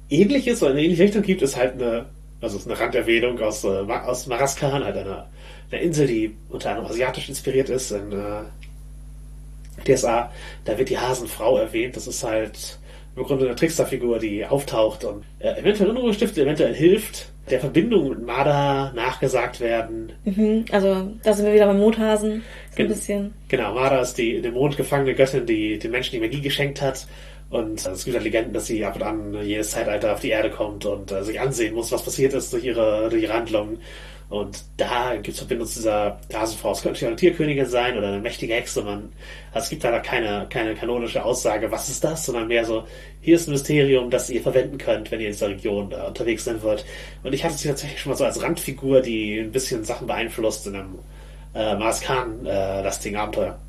Ähnliches oder eine ähnliche Richtung gibt es halt eine, also ist eine Randerwähnung aus, äh, aus Maraskan, halt einer, einer Insel, die unter anderem asiatisch inspiriert ist, in äh, DSA. Da wird die Hasenfrau erwähnt. Das ist halt im Grunde eine Tricksterfigur, die auftaucht und äh, eventuell Unruhe stiftet, eventuell hilft, der Verbindung mit Marder nachgesagt werden. Mhm, also da sind wir wieder beim Mothasen. So ein bisschen. Genau, Marder ist die in dem Mond gefangene Göttin, die den Menschen die Magie geschenkt hat. Und äh, es gibt halt Legenden, dass sie ab und an jedes Zeitalter auf die Erde kommt und äh, sich ansehen muss, was passiert ist durch ihre, durch ihre Handlungen. Und da gibt es Verbindung zu dieser Hasenfrau. Es könnte ja eine Tierkönigin sein oder eine mächtige Hexe. Man, also es gibt leider keine, keine kanonische Aussage, was ist das, sondern mehr so, hier ist ein Mysterium, das ihr verwenden könnt, wenn ihr in dieser Region äh, unterwegs sein wollt. Und ich hatte sie tatsächlich schon mal so als Randfigur, die ein bisschen Sachen beeinflusst in einem äh, Marskan-lastigen Abenteuer.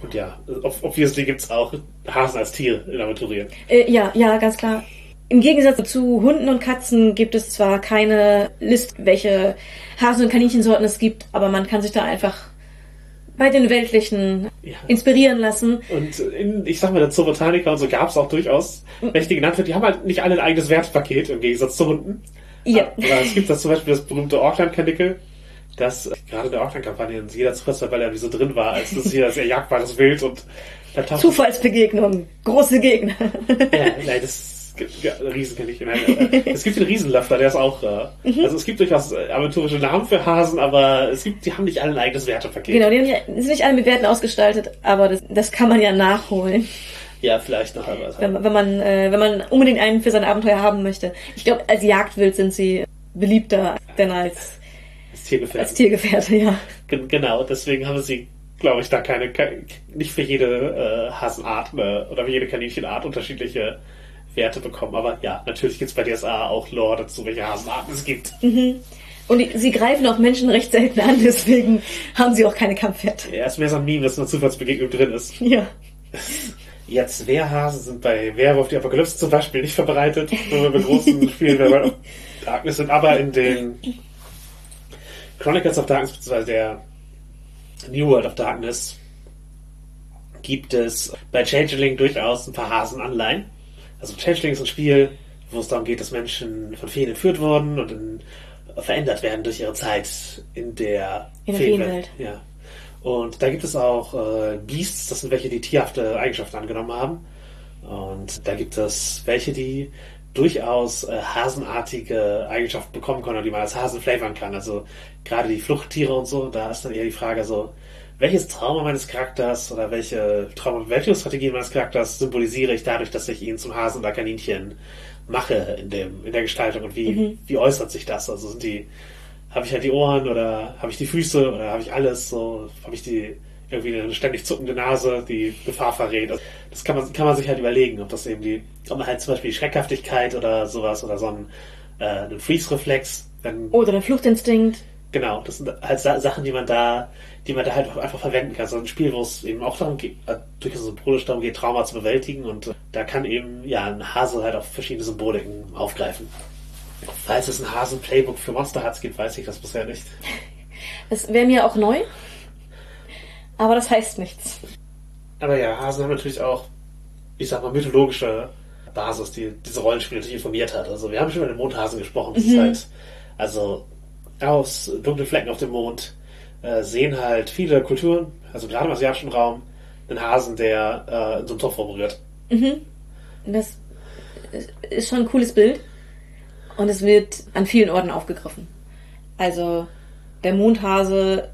Und ja, ob- obviously gibt's auch Hasen als Tier in Aventurien. Äh, ja, ja, ganz klar. Im Gegensatz zu Hunden und Katzen gibt es zwar keine List, welche Hasen- und Kaninchensorten es gibt, aber man kann sich da einfach bei den weltlichen Ja. inspirieren lassen. Und in, ich sag mal, der Zoobotanica und so gab's auch durchaus die genannt wird. Die haben halt nicht alle ein eigenes Wertpaket im Gegensatz zu Hunden. Ja. Aber es gibt das zum Beispiel das berühmte Auckland-Kanickel, das äh, gerade in der Auckland-Kampagne in jeder Zufallstabelle irgendwie so drin war, als das hier sehr jagbares Wild und Zufallsbegegnung, große Gegner. Ja, nein, das ja, Riesen kenne ich. Nein, es gibt den Riesenlöffler, der ist auch. Äh, Mhm. Also es gibt durchaus äh, aventurische Namen für Hasen, aber es gibt, die haben nicht alle ein eigenes Wertepaket. genau, die haben ja- sind nicht alle mit Werten ausgestaltet, aber das, das kann man ja nachholen, Ja, vielleicht noch einmal. wenn, man- wenn man äh, wenn man unbedingt einen für sein Abenteuer haben möchte. Ich glaube, als Jagdwild sind sie beliebter denn als Das Tiergefährten. als Tiergefährte, ja. Gen- Genau, deswegen haben sie, glaube ich, da keine, ke- nicht für jede äh, Hasenart äh, oder für jede Kaninchenart unterschiedliche Werte bekommen. Aber ja, natürlich gibt's bei DSA auch Lore dazu, welche Hasenarten es gibt. Und die, sie greifen auch Menschen recht selten an, deswegen haben sie auch keine Kampfwerte. Ja, ist mehr so ein Meme, dass eine Zufallsbegegnung drin ist. Ja. Jetzt Wehrhasen sind bei Werwolf die Apokalypse zum Beispiel nicht verbreitet, wenn wir bei großen Spielen of Darkness sind, aber in den Chronicles of Darkness, beziehungsweise der New World of Darkness, gibt es bei Changeling durchaus ein paar Hasenanleihen. Also Changeling ist ein Spiel, wo es darum geht, dass Menschen von Feen entführt wurden und in, verändert werden durch ihre Zeit in der, In der Feenwelt. Feenwelt. Ja. Und da gibt es auch äh, Beasts, das sind welche, die tierhafte Eigenschaften angenommen haben. Und da gibt es welche, die durchaus äh, hasenartige Eigenschaften bekommen können die man als Hasen flavern kann. Also gerade die Fluchttiere und so, da ist dann eher die Frage so, welches Trauma meines Charakters oder welche Trauma-Bewältigungsstrategie meines Charakters symbolisiere ich dadurch, dass ich ihn zum Hasen oder Kaninchen mache in dem in der Gestaltung und wie wie äußert sich das? Also sind die habe ich halt die Ohren oder habe ich die Füße oder habe ich alles so habe ich die irgendwie eine ständig zuckende Nase, die Gefahr verrät. Das- Das kann man kann man sich halt überlegen, ob das eben die ob man halt zum Beispiel die Schreckhaftigkeit oder sowas oder so ein äh, einen Freeze-Reflex, Oder der Fluchtinstinkt. Genau, das sind halt Sa Sachen, die man da, die man da halt einfach verwenden kann. So ein Spiel, wo es eben auch darum geht, äh, durchaus symbolisch darum geht, Trauma zu bewältigen und äh, da kann eben, ja, ein Hase halt auch verschiedene Symboliken aufgreifen. Falls es ein Hasen-Playbook für Monster Hearts gibt, weiß ich das bisher nicht. Das wäre mir auch neu. Aber das heißt nichts. Aber ja, Hasen haben natürlich auch, ich sag mal, mythologische Basis, die diese Rollenspiele natürlich informiert hat. Also wir haben schon über den Mondhasen gesprochen. Das ist halt, also aus dunklen Flecken auf dem Mond äh, sehen halt viele Kulturen, also gerade im asiatischen Raum, einen Hasen, der äh, in so einem Topf rumrührt. Das ist schon ein cooles Bild. Und es wird an vielen Orten aufgegriffen. Also der Mondhase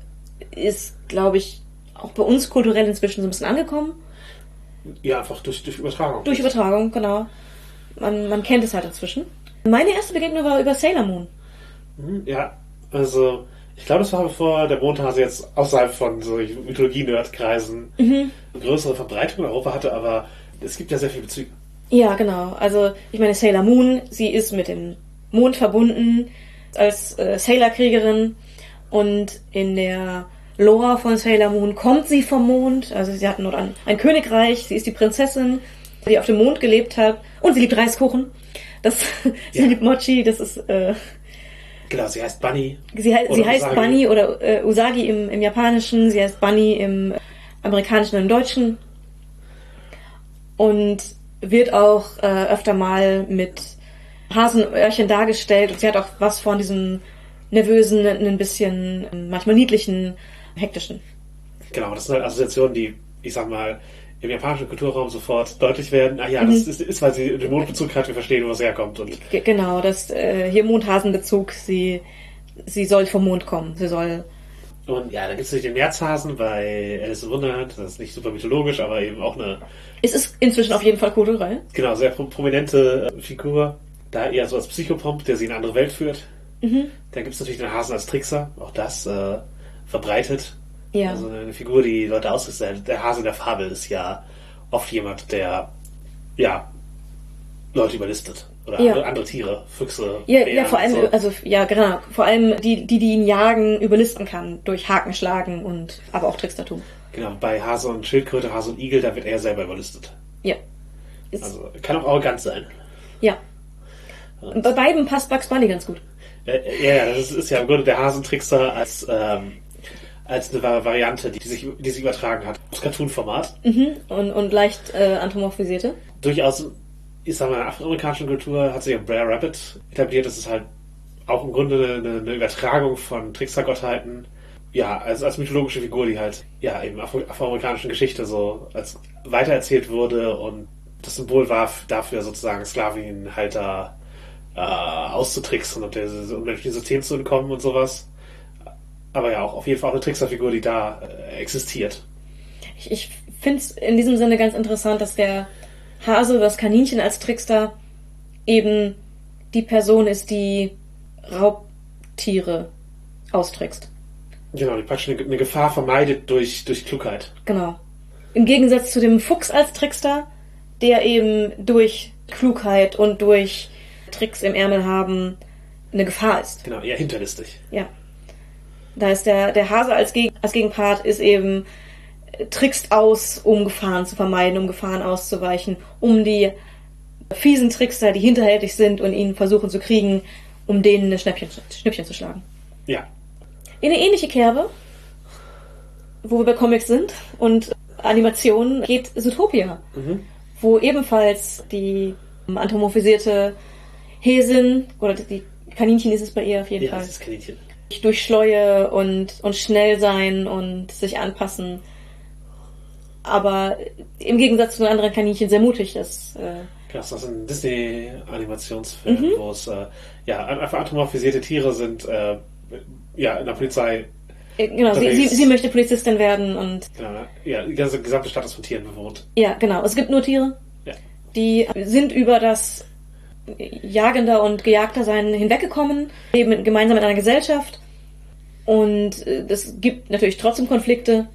ist, glaube ich, auch bei uns kulturell inzwischen so ein bisschen angekommen. Ja, einfach durch, durch Übertragung. Durch Übertragung, genau. Man, man kennt es halt inzwischen. Meine erste Begegnung war über Sailor Moon. Mhm, Ja, also ich glaube, das war bevor der Mondhase jetzt außerhalb von so Mythologie-Nerd-Kreisen eine größere Verbreitung in Europa hatte, aber es gibt ja sehr viele Bezüge. Ja, genau. Also ich meine Sailor Moon, sie ist mit dem Mond verbunden als äh, Sailor-Kriegerin und in der Lore von Sailor Moon kommt sie vom Mond. Also sie hatten dort ein, ein Königreich, sie ist die Prinzessin, die auf dem Mond gelebt hat und sie liebt Reiskuchen. Das, sie Ja. liebt Mochi, das ist äh, Genau, sie heißt Bunny. Sie, hei- sie heißt Usagi. Bunny oder äh, Usagi im, im Japanischen, sie heißt Bunny im Amerikanischen und im Deutschen. Und wird auch äh, öfter mal mit Hasenöhrchen dargestellt. Und sie hat auch was von diesem nervösen, ein bisschen manchmal niedlichen, hektischen. Genau, das sind halt Assoziationen, die, ich sag mal, im japanischen Kulturraum sofort deutlich werden. Ah ja, das ist, ist, weil sie den Mondbezug hat, wir verstehen, wo es herkommt. Und G genau, das äh, hier Mondhasenbezug, sie, sie soll vom Mond kommen. Sie soll Und ja, dann gibt es natürlich den Märzhasen bei Alice im Wunderland. Das ist nicht super mythologisch, aber eben auch eine, es ist inzwischen auf jeden Fall kulturell. genau, sehr pro prominente äh, Figur. Da eher so als Psychopomp, der sie in eine andere Welt führt. Dann gibt es natürlich den Hasen als Trickser. Auch das äh, verbreitet. Ja. Also eine Figur, die Leute ausrichtet. Der- Hase der Fabel ist ja oft jemand, der, ja, Leute überlistet. Oder Ja. andere, Tiere, Füchse. Ja, Bären ja, vor allem, so. also ja, genau, vor allem die, die, die ihn jagen, überlisten kann durch Haken schlagen und aber auch Trickstertum. Genau, bei Hase und Schildkröte, Hase und Igel, da wird er selber überlistet. Ja. Ist, Also kann auch arrogant sein. ja. Und bei beiden passt Bugs Bunny ganz gut. Äh, Ja, ja, das ist, ist ja im Grunde der Hasentrickser als, ähm, als eine Va- Variante, die sich, die sich übertragen hat. Das Cartoon-Format. Mhm. Und, und leicht äh, anthropomorphisierte. Durchaus, ich sag mal, in der afroamerikanischen Kultur hat sich ja Brer Rabbit etabliert. Das ist halt auch im Grunde eine, eine Übertragung von Tricksergottheiten. Ja, als, als mythologische Figur, die halt, ja, eben afro afroamerikanischen Geschichte so als weitererzählt wurde und das Symbol war dafür sozusagen Sklavenhalter äh, auszutricksen und der unmenschlichen System zu entkommen und sowas. Aber ja, auch auf jeden Fall auch eine Trickserfigur, die da äh, existiert. Ich, ich finde es in diesem Sinne ganz interessant, dass der Hase oder das Kaninchen als Trickster eben die Person ist, die Raubtiere austrickst. Genau, die praktisch eine, eine Gefahr vermeidet durch, durch Klugheit. Genau. Im Gegensatz zu dem Fuchs als Trickster, der eben durch Klugheit und durch Tricks im Ärmel haben eine Gefahr ist. Genau, eher hinterlistig. Ja. Da ist der, der Hase als, Geg als Gegenpart ist eben äh, trickst aus, um Gefahren zu vermeiden, um Gefahren auszuweichen, um die fiesen Trickster, die hinterhältig sind und ihn versuchen zu kriegen, um denen eine Schnäppchen, Schnippchen zu schlagen. Ja, In eine ähnliche Kerbe, wo wir bei Comics sind und Animationen, geht Zootopia, wo ebenfalls die anthropomorphisierte Häsin, oder die Kaninchen ist es bei ihr auf jeden ja, Fall, das ist Kaninchen. Durch Schleue und, und schnell sein und sich anpassen. Aber im Gegensatz zu den anderen Kaninchen sehr mutig ist. Äh, Genau, das ist ein Disney-Animationsfilm, Mhm. wo es äh, ja einfach anthropomorphisierte Tiere sind, äh, ja, in der Polizei, äh, genau, sie, sie, sie möchte Polizistin werden und genau, ja, die ganze gesamte Stadt ist von Tieren bewohnt. ja, genau. Es gibt nur Tiere, Ja. die sind über das Jagender und Gejagter sein hinweggekommen, leben gemeinsam in einer Gesellschaft und äh, es gibt natürlich trotzdem Konflikte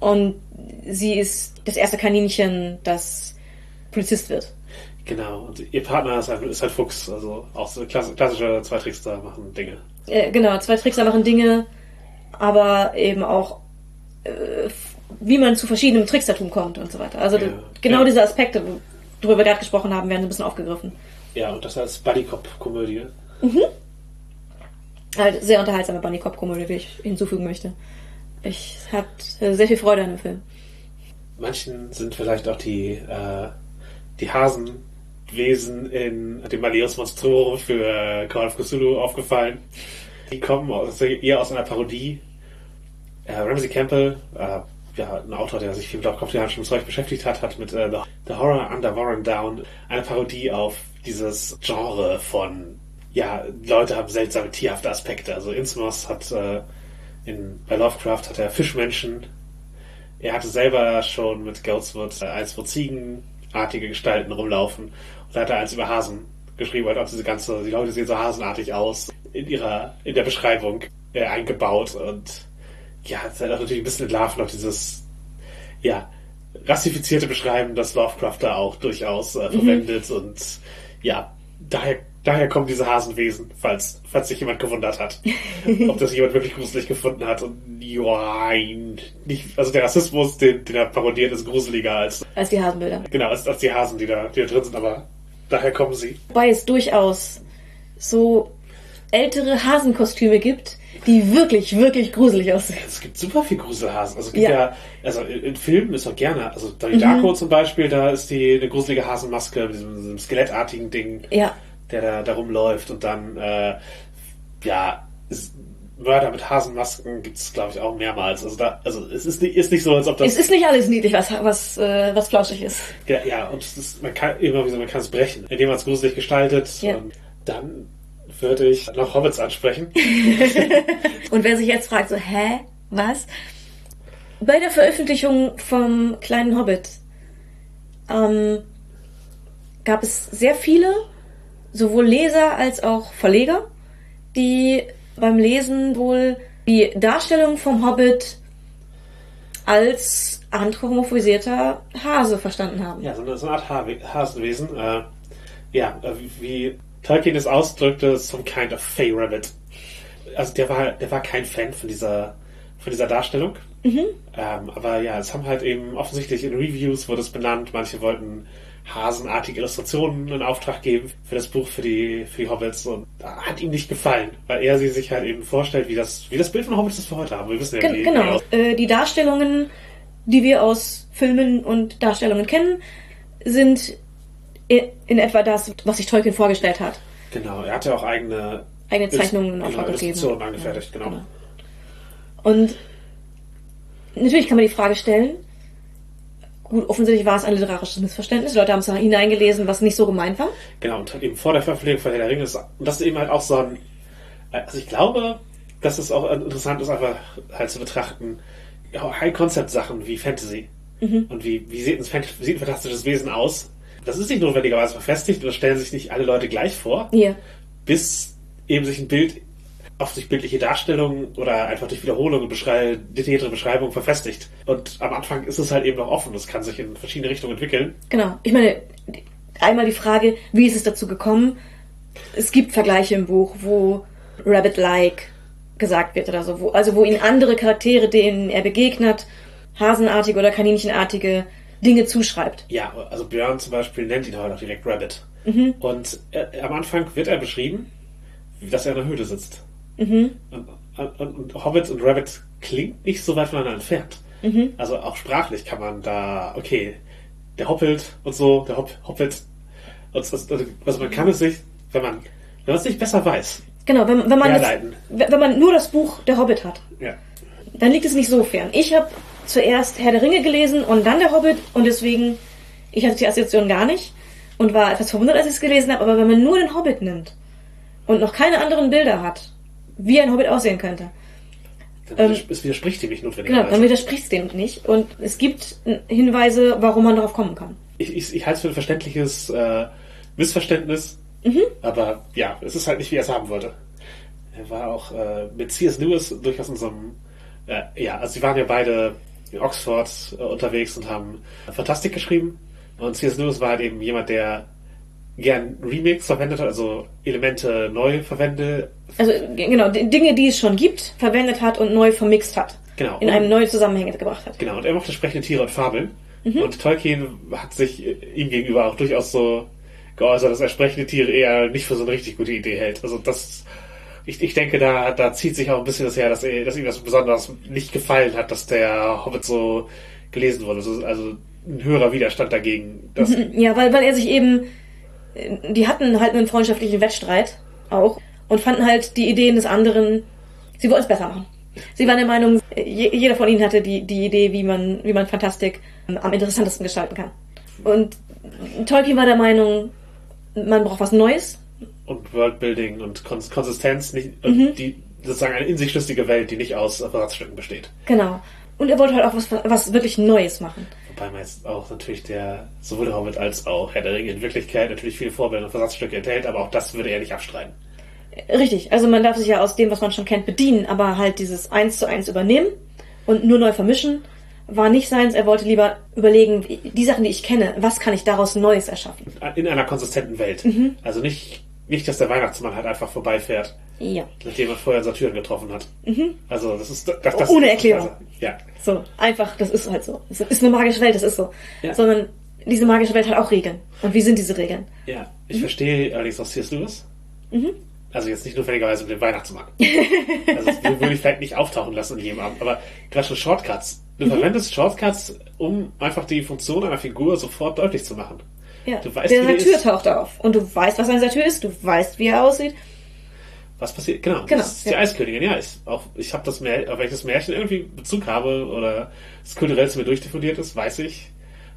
und sie ist das erste Kaninchen, das Polizist wird. Genau, und ihr Partner ist halt, ist halt Fuchs, also auch so klass klassische zwei Trickster machen Dinge. Äh, genau, zwei Trickser machen Dinge, aber eben auch, äh, wie man zu verschiedenem Trickstertum kommt und so weiter. Also Ja. genau Ja. diese Aspekte, worüber wir gerade gesprochen haben, werden so ein bisschen aufgegriffen. Ja, und das als Buddy-Cop-Komödie. Halt sehr unterhaltsame Bunny Cop Komödie, die ich hinzufügen möchte. Ich hatte sehr viel Freude an dem Film. Manchen sind vielleicht auch die, äh, die Hasenwesen in dem Maleus Monstro für Call of Cthulhu aufgefallen. Die kommen aus, eher aus einer Parodie. Äh, Ramsey Campbell, äh, ja, ein Autor, der sich viel mit Lovecraftianischem Zeug beschäftigt hat, hat mit äh, The, Horror Under Warren Down eine Parodie auf dieses Genre von, ja, Leute haben seltsame tierhafte Aspekte. Also Innsmouth hat äh, in, bei Lovecraft hat er Fischmenschen. Er hatte selber schon mit Ghostwood äh, eins, wo Ziegenartige Gestalten rumlaufen. Und da hat er eins über Hasen geschrieben, halt auch diese ganze, die Leute sehen so hasenartig aus in ihrer, in der Beschreibung äh, eingebaut und ja, es ist halt auch natürlich ein bisschen entlarven auf dieses, ja, rassifizierte Beschreiben, das Lovecraft da auch durchaus äh, verwendet und ja, daher, daher kommen diese Hasenwesen, falls, falls sich jemand gewundert hat, ob das jemand wirklich gruselig gefunden hat und nein, nicht, also der Rassismus, den, den er parodiert, ist gruseliger als, Als die Hasenbilder. genau, als, als die Hasen, die da, die da drin sind, aber daher kommen sie. Wobei es durchaus so ältere Hasenkostüme gibt, die wirklich, wirklich gruselig aussehen. Es gibt super viel Gruselhasen. Also es gibt Ja. ja, also in, Filmen ist auch gerne, also Donnie Darko zum Beispiel, da ist die eine gruselige Hasenmaske mit diesem, diesem skelettartigen Ding, Ja, der da, da rumläuft und dann, äh, ja, ist, Mörder mit Hasenmasken gibt es, glaube ich, auch mehrmals. Also da, also es ist nicht, ist nicht so, als ob das. es ist nicht alles niedlich, was, was, äh, was flauschig ist. ja, ja, und ist, man kann immer wie so, man kann es brechen, indem man es gruselig gestaltet. Ja. Und dann würde ich noch Hobbits ansprechen. Und wer sich jetzt fragt, so, hä? Was? Bei der Veröffentlichung vom kleinen Hobbit ähm, gab es sehr viele, sowohl Leser als auch Verleger, die beim Lesen wohl die Darstellung vom Hobbit als anthropomorphisierter Hase verstanden haben. Ja, so eine, so eine Art Hawe- Hasenwesen. Äh, ja, äh, wie Tolkien es ausdrückte, some kind of Fey Rabbit. Also der war, der war kein Fan von dieser, von dieser Darstellung. Ähm, aber ja, es haben halt eben offensichtlich in Reviews wurde es benannt. Manche wollten hasenartige Illustrationen in Auftrag geben für das Buch für die, für die Hobbits und hat ihm nicht gefallen, weil er sie sich halt eben vorstellt, wie das, wie das Bild von Hobbits das für heute haben. Wir wissen ja, Gen wie, genau. Äh, die Darstellungen, die wir aus Filmen und Darstellungen kennen, sind in etwa das, was sich Tolkien vorgestellt hat. Genau, er hatte auch eigene Eigene Zeichnungen in genau, Auftrag gegeben. Illustrationen angefertigt, genau. genau. Und natürlich kann man die Frage stellen, gut, offensichtlich war es ein literarisches Missverständnis. Die Leute haben es hineingelesen, was nicht so gemeint war. Genau, und eben vor der Veröffentlichung von Herr der Ringe ist, und das ist eben halt auch so ein, also ich glaube, dass es auch interessant ist, einfach halt zu betrachten, ja, High-Concept-Sachen wie Fantasy und wie, wie sieht ein fantastisches Wesen aus. Das ist nicht notwendigerweise verfestigt und das stellen sich nicht alle Leute gleich vor, Hier. bis eben sich ein Bild oft durch bildliche Darstellungen oder einfach durch Wiederholung und Beschrei detailliertere Beschreibung verfestigt. Und am Anfang ist es halt eben noch offen. Das kann sich in verschiedene Richtungen entwickeln. Genau. Ich meine, einmal die Frage, wie ist es dazu gekommen? Es gibt Vergleiche im Buch, wo Rabbit-like gesagt wird oder so. Wo, also wo ihn andere Charaktere, denen er begegnet, hasenartige oder kaninchenartige Dinge zuschreibt. Ja, also Björn zum Beispiel nennt ihn heute auch direkt Rabbit. Und äh, am Anfang wird er beschrieben, dass er in der Höhle sitzt. Und, und, und Hobbit und Rabbit klingt nicht so weit voneinander entfernt. Also auch sprachlich kann man da, okay, der Hoppelt und so, der Hopp, Hoppelt. Und, also also man kann es sich, wenn man, wenn man es nicht besser weiß, Genau, wenn, wenn, man jetzt, wenn man nur das Buch Der Hobbit hat, ja, dann liegt es nicht so fern. Ich habe zuerst Herr der Ringe gelesen und dann Der Hobbit und deswegen, ich hatte die Assoziation gar nicht und war etwas verwundert, als ich es gelesen habe, aber wenn man nur den Hobbit nimmt und noch keine anderen Bilder hat, wie ein Hobbit aussehen könnte, dann widers- es widerspricht ihm nicht genau, notwendigerweise. dann widerspricht es dem nicht und es gibt Hinweise, warum man darauf kommen kann. ich, ich, ich halte es für ein verständliches äh, Missverständnis. Aber ja, es ist halt nicht, wie er es haben wollte. Er war auch äh, mit C.S. Lewis durchaus in so einem. Äh, ja, also sie waren ja beide in Oxford äh, unterwegs und haben Fantastik geschrieben. Und C.S. Lewis war halt eben jemand, der gern Remix verwendet hat, also Elemente neu verwendet. Also genau, Dinge, die es schon gibt, verwendet hat und neu vermixt hat. Genau. In einem neue Zusammenhänge gebracht hat. Genau, und er mochte sprechende Tiere und Fabeln. Und Tolkien hat sich äh, ihm gegenüber auch durchaus so geäußert, dass er sprechende Tiere eher nicht für so eine richtig gute Idee hält. Also das, ich, ich denke, da, da zieht sich auch ein bisschen das her, dass, dass ihm das besonders nicht gefallen hat, dass der Hobbit so gelesen wurde. Also, also ein höherer Widerstand dagegen. Dass, Ja, weil, weil er sich eben, äh, die hatten halt einen freundschaftlichen Wettstreit auch und fanden halt die Ideen des anderen, sie wollten es besser machen. Sie waren der Meinung, je- jeder von ihnen hatte die, die Idee, wie man, wie man Fantastik ähm, am interessantesten gestalten kann. Und Tolkien war der Meinung, man braucht was Neues. Und Worldbuilding und Kons Konsistenz, nicht, und die sozusagen eine in sich schlüssige Welt, die nicht aus Ersatzstücken besteht. Genau. Und er wollte halt auch was, was wirklich Neues machen. Wobei man jetzt auch natürlich der, sowohl der Hobbit als auch Herr der Ringe in Wirklichkeit natürlich viele Vorbilder und Versatzstücke enthält, aber auch das würde er nicht abstreiten. Richtig, also man darf sich ja aus dem, was man schon kennt, bedienen, aber halt dieses eins zu eins übernehmen und nur neu vermischen war nicht seins. Er wollte lieber überlegen, die Sachen, die ich kenne, was kann ich daraus Neues erschaffen? In einer konsistenten Welt. Also nicht, nicht, dass der Weihnachtsmann halt einfach vorbeifährt, Ja. nachdem er vorher Satyren getroffen hat. Also das ist das, das Ohne Erklärung. Ja. So, einfach, das ist halt so. Es ist eine magische Welt, das ist so. Ja. Sondern diese magische Welt hat auch Regeln. Und wie sind diese Regeln? Ja. Ich verstehe allerdings auch C.S. Lewis. Mhm. Also jetzt nicht notwendigerweise mit dem Weihnachtsmann. also das würde ich vielleicht nicht auftauchen lassen in jedem Abend, aber gerade schon Shortcuts. Du Mhm. verwendest Shortcuts, um einfach die Funktion einer Figur sofort deutlich zu machen. Ja. Du weißt, der die Satyr ist. taucht auf. Und du weißt, was ein Satyr ist, du weißt, wie er aussieht. Was passiert? Genau, Genau, das ist die ja. Eiskönigin. Ja, ich, auch, ich habe das Märchen, auf welches Märchen irgendwie Bezug habe oder es kulturell zu mir durchdiffundiert ist, weiß ich,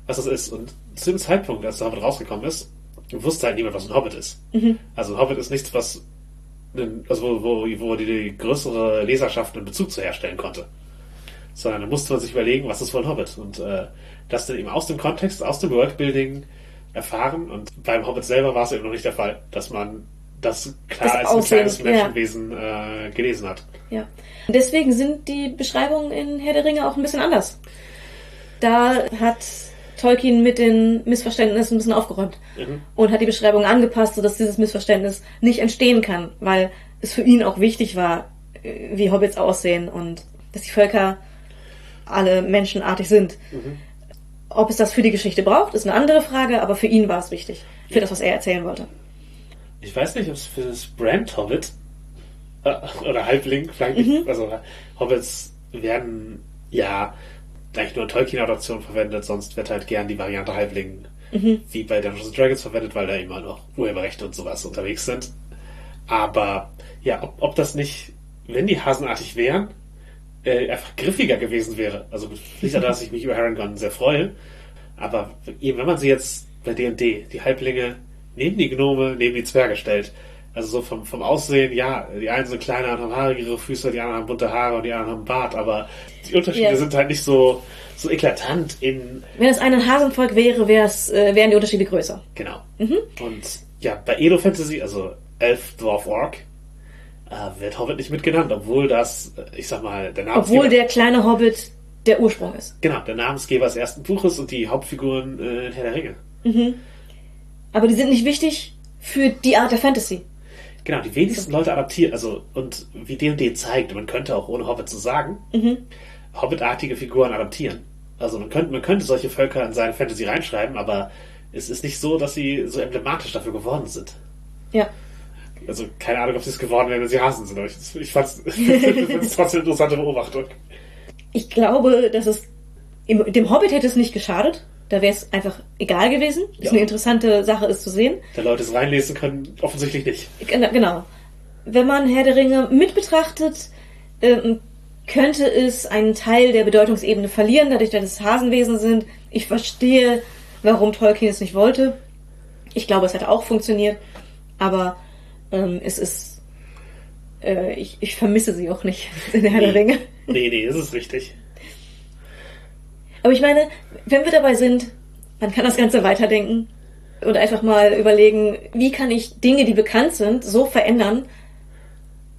was das ist. Und zu dem Zeitpunkt, als der Hobbit rausgekommen ist, wusste halt niemand, was ein Hobbit ist. Mhm. Also ein Hobbit ist nichts, was also wo, wo, wo die, die größere Leserschaft einen Bezug zu herstellen konnte. Sondern da musste man sich überlegen, was ist wohl ein Hobbit? Und äh, das dann eben aus dem Kontext, aus dem Worldbuilding erfahren. Und beim Hobbit selber war es eben noch nicht der Fall, dass man das klar Das als ein kleines ja. Menschenwesen äh, gelesen hat. Ja. Und deswegen sind die Beschreibungen in Herr der Ringe auch ein bisschen anders. Da hat Tolkien mit den Missverständnissen ein bisschen aufgeräumt Mhm. und hat die Beschreibung angepasst, sodass dieses Missverständnis nicht entstehen kann, weil es für ihn auch wichtig war, äh, wie Hobbits aussehen und dass die Völker alle menschenartig sind. Ob es das für die Geschichte braucht, ist eine andere Frage, aber für ihn war es wichtig. Für das, was er erzählen wollte. Ich weiß nicht, ob es für das Brand Hobbit äh, oder Halbling vielleicht nicht, also Hobbits werden ja eigentlich nur in Tolkien-Adaptionen verwendet, sonst wird halt gern die Variante Halbling wie bei Dungeons and Dragons verwendet, weil da immer noch Urheberrechte und sowas unterwegs sind. Aber ja, ob, ob das nicht, wenn die hasenartig wären, äh, einfach griffiger gewesen wäre. Also nicht nur, dass ich mich über Harangon sehr freue, aber eben wenn man sie jetzt bei D&D, die Halblinge neben die Gnome, neben die Zwerge stellt, also so vom, vom Aussehen, ja, die einen sind kleiner und haben haarigere Füße, die anderen haben bunte Haare und die anderen haben Bart, aber die Unterschiede Ja. sind halt nicht so, so eklatant in, Wenn es ein Hasenvolk wäre, wär's, äh, wären die Unterschiede größer. genau. Und ja, bei Edo Fantasy, also Elf, Dwarf, Orc, äh, wird Hobbit nicht mitgenannt, obwohl das, äh, ich sag mal, der Namensgeber... Obwohl der kleine Hobbit der Ursprung ist. Genau, der Namensgeber des ersten Buches und die Hauptfiguren äh, in Herr der Ringe. Aber die sind nicht wichtig für die Art der Fantasy. Genau, die wenigsten Leute adaptieren, also, und wie D&D zeigt, man könnte auch ohne Hobbit zu sagen, Hobbit-artige Figuren adaptieren. Also man könnte, man könnte solche Völker in seine Fantasy reinschreiben, aber es ist nicht so, dass sie so emblematisch dafür geworden sind. Ja. Also keine Ahnung, ob sie es geworden wären, wenn sie Hasen sind, aber ich, ich fand es trotzdem eine interessante Beobachtung. Ich glaube, dass es im, dem Hobbit hätte es nicht geschadet. Da wäre es einfach egal gewesen. Ist Ja. eine interessante Sache, ist zu sehen. Da Leute es reinlesen können, offensichtlich nicht. Gen- Genau. Wenn man Herr der Ringe mit betrachtet, ähm, könnte es einen Teil der Bedeutungsebene verlieren, dadurch, dass es Hasenwesen sind. Ich verstehe, warum Tolkien es nicht wollte. Ich glaube, es hätte auch funktioniert. Aber ähm, es ist. Äh, ich, ich vermisse sie auch nicht in Herr der Ringe. Nee, nee, das ist richtig. Aber ich meine, wenn wir dabei sind, man kann das Ganze weiterdenken und einfach mal überlegen, wie kann ich Dinge, die bekannt sind, so verändern,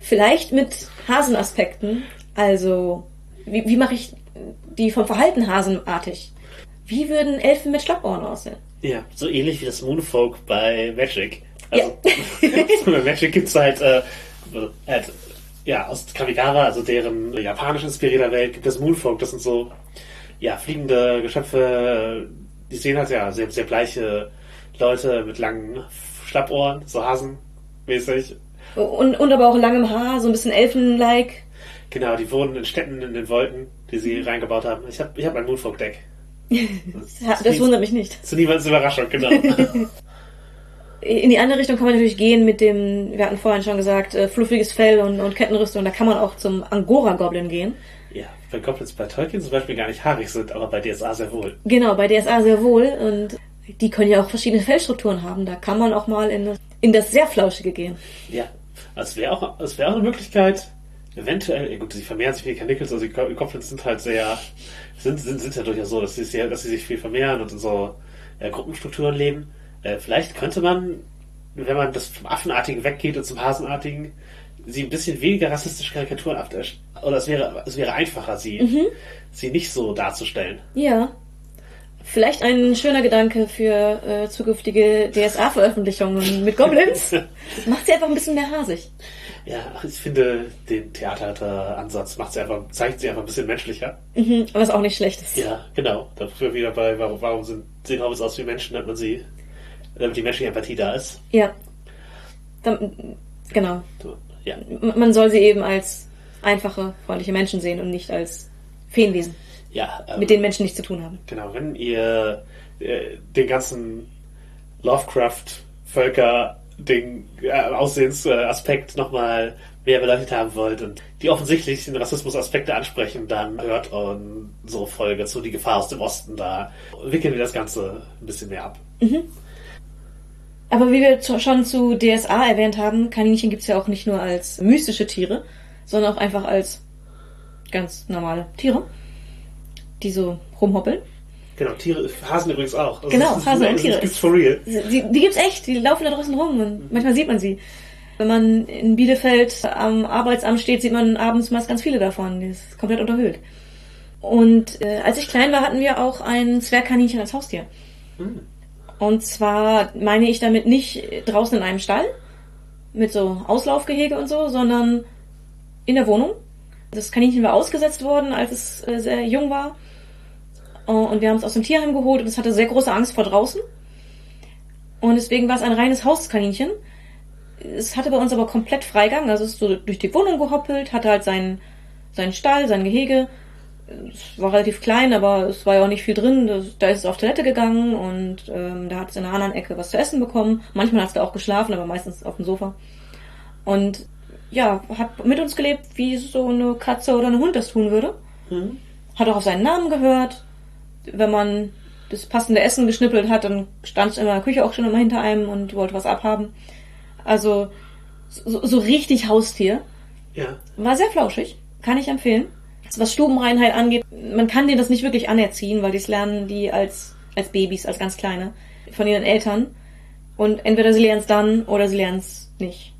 vielleicht mit Hasenaspekten. Also, wie, wie mache ich die vom Verhalten hasenartig? Wie würden Elfen mit Schlappohren aussehen? Ja, so ähnlich wie das Moonfolk bei Magic. Also, Ja. Magic gibt's halt, äh, halt, ja, aus Kamigawa, also deren japanisch inspirierter Welt, gibt es Moonfolk. Das sind so, ja, fliegende Geschöpfe, die sehen halt ja sehr, sehr bleiche Leute mit langen Schlappohren, so hasenmäßig. Und, und aber auch langem Haar, so ein bisschen elfen-like. Genau, die wohnen in Städten in den Wolken, die sie reingebaut haben. Ich habe ich hab ein Moonfolk-Deck. Ja, das wundert mich nicht. Zu niemandes Überraschung, genau. In die andere Richtung kann man natürlich gehen mit dem, wir hatten vorhin schon gesagt, äh, fluffiges Fell und, und Kettenrüstung. Da kann man auch zum Angora-Goblin gehen. ja, weil Goblins bei Tolkien zum Beispiel gar nicht haarig sind, aber bei DSA sehr wohl. Genau, bei DSA sehr wohl. Und die können ja auch verschiedene Fellstrukturen haben. Da kann man auch mal in, das- in das sehr Flauschige gehen. Ja, es wäre auch, es wäre auch eine Möglichkeit, eventuell, ja gut, sie vermehren sich wie die Kanickel, also die Go- Goblins sind halt sehr, sind, sind, sind ja durchaus so, dass sie, sehr, dass sie sich viel vermehren und in so äh, Gruppenstrukturen leben. Äh, vielleicht könnte man, wenn man das vom Affenartigen weggeht und zum Hasenartigen, sie ein bisschen weniger rassistische Karikaturen abdäscht. Oder es wäre, es wäre einfacher, sie, sie nicht so darzustellen. Ja. Vielleicht ein schöner Gedanke für äh, zukünftige DSA-Veröffentlichungen mit Goblins. Macht sie einfach ein bisschen mehr hasig. Ja, ich finde, den Theater-Ansatz macht sie einfach, zeigt sie einfach ein bisschen menschlicher. Mhm, was auch nicht schlecht ist. Ja, genau. Da sind wir wieder bei, warum, warum sind, sehen Hobbits aus wie Menschen, damit man sie, damit die menschliche Empathie da ist. Ja. Dann, genau. So, Ja, Man soll sie eben als einfache, freundliche Menschen sehen und nicht als Feenwesen, ja. Ähm, mit denen Menschen nichts zu tun haben. Genau, wenn ihr äh, den ganzen Lovecraft-Völker, den äh, Aussehensaspekt nochmal mehr beleuchtet haben wollt und die offensichtlich den Rassismus-Aspekte ansprechen, dann hört unsere Folge zu Die Gefahr aus dem Osten. Da wickeln wir das Ganze ein bisschen mehr ab. Aber wie wir schon zu DSA erwähnt haben, Kaninchen gibt's ja auch nicht nur als mystische Tiere, sondern auch einfach als ganz normale Tiere, die so rumhoppeln. Genau, Tiere, Hasen übrigens auch. Also Genau, ist- Hasen und das Tiere. gibt's for real. Die, die gibt's echt, die laufen da draußen rum und manchmal sieht man sie. Wenn man in Bielefeld am Arbeitsamt steht, sieht man abends meist ganz viele davon. Die ist komplett unterhöhlt. Und äh, als ich klein war, hatten wir auch ein Zwergkaninchen als Haustier. Und zwar meine ich damit nicht draußen in einem Stall mit so Auslaufgehege und so, sondern in der Wohnung. Das Kaninchen war ausgesetzt worden, als es äh, sehr jung war. Äh, Und wir haben es aus dem Tierheim geholt und es hatte sehr große Angst vor draußen. Und deswegen war es ein reines Hauskaninchen. Es hatte bei uns aber komplett Freigang, also es ist so durch die Wohnung gehoppelt, hatte halt seinen, seinen Stall, sein Gehege. Es war relativ klein, aber es war ja auch nicht viel drin. Da ist es auf Toilette gegangen und ähm, da hat es in einer anderen Ecke was zu essen bekommen. Manchmal hat es da auch geschlafen, aber meistens auf dem Sofa. Und ja, hat mit uns gelebt, wie so eine Katze oder ein Hund das tun würde. Mhm. Hat auch auf seinen Namen gehört. Wenn man das passende Essen geschnippelt hat, dann stand es in der Küche auch schon immer hinter einem und wollte was abhaben. Also so, so richtig Haustier. Ja. War sehr flauschig, kann ich empfehlen. Was Stubenreinheit angeht, man kann denen das nicht wirklich anerziehen, weil das lernen die als, als Babys, als ganz kleine, von ihren Eltern. Und entweder sie lernen es dann oder sie lernen es nicht.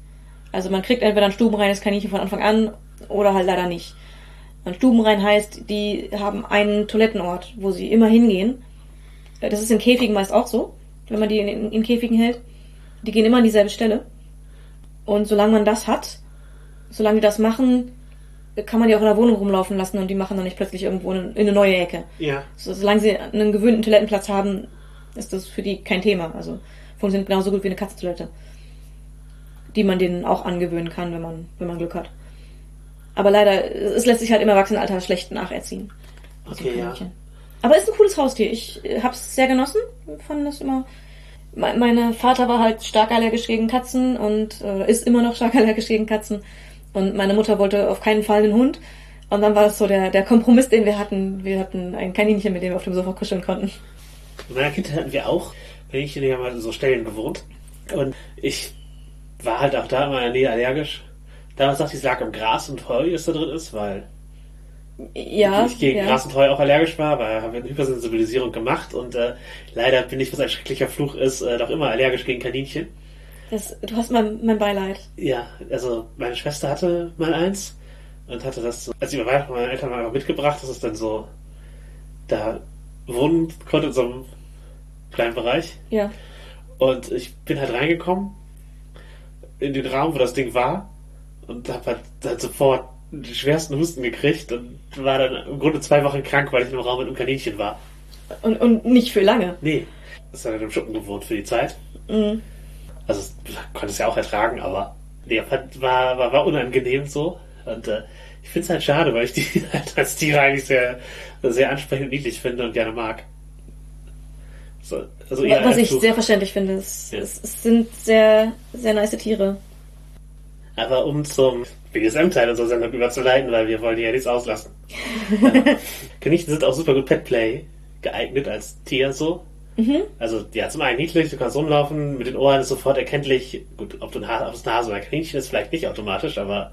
Also man kriegt entweder ein stubenreines Kaninchen von Anfang an oder halt leider nicht. Und stubenrein heißt, die haben einen Toilettenort, wo sie immer hingehen. Das ist in Käfigen meist auch so, wenn man die in, in, in Käfigen hält. Die gehen immer an dieselbe Stelle. Und solange man das hat, solange die das machen, kann man die auch in der Wohnung rumlaufen lassen und die machen dann nicht plötzlich irgendwo in, in eine neue Ecke. Ja. So, solange sie einen gewöhnten Toilettenplatz haben, ist das für die kein Thema. Also funktioniert genauso gut wie eine Katzentoilette. Die man denen auch angewöhnen kann, wenn man, wenn man Glück hat. Aber leider, es lässt sich halt im Erwachsenenalter schlecht nacherziehen. So Okay, ja. Aber ist ein cooles Haustier. Ich äh, hab's sehr genossen. Fand das immer. Me- Mein Vater war halt stark allergisch gegen Katzen und äh, ist immer noch stark allergisch gegen Katzen. Und meine Mutter wollte auf keinen Fall einen Hund. Und dann war das so der, der Kompromiss, den wir hatten. Wir hatten ein Kaninchen, mit dem wir auf dem Sofa kuscheln konnten. In meiner Kindheit hatten wir auch, wenn ich ja mal in so Stellen gewohnt. Und ich war halt auch da immer in der Nähe allergisch. Damals dachte ich, es lag am Gras und Heu, das da drin ist, weil Ja. ich gegen ja. Gras und Heu auch allergisch war, weil haben wir eine Hypersensibilisierung gemacht und äh, leider bin ich, was ein schrecklicher Fluch ist, äh, noch immer allergisch gegen Kaninchen. Das, du hast mein, mein Beileid. Ja, also meine Schwester hatte mal eins und hatte das so, als sie über Weihnachten meinen Eltern mal mitgebracht, dass es dann so da wohnen konnte in so einem kleinen Bereich. Ja. Und ich bin halt reingekommen in den Raum, wo das Ding war und habe halt, halt sofort den schwersten Husten gekriegt und war dann im Grunde zwei Wochen krank, weil ich in einem Raum mit einem Kaninchen war. Und, und nicht für lange. Nee, das hat halt im Schuppen gewohnt für die Zeit. Mhm. Also konnte es ja auch ertragen, aber Ja, fand- war, war, war unangenehm so. Und äh, ich finde es halt schade, weil ich die halt als Tiere eigentlich sehr, sehr ansprechend niedlich finde und gerne mag. So, also eher Was ich so- sehr verständlich finde. Es, Ja. es, es sind sehr, sehr nice Tiere. Aber um zum BDSM-Teil unserer Sendung überzuleiten, weil wir wollen ja nichts auslassen. Kaninchen sind auch super gut Petplay geeignet als Tier so. Also ja, zum einen niedlich, du kannst rumlaufen, mit den Ohren ist sofort erkenntlich, gut, ob du ein Ha- ob es ein Hase oder ein Kaninchen ist, vielleicht nicht automatisch, aber,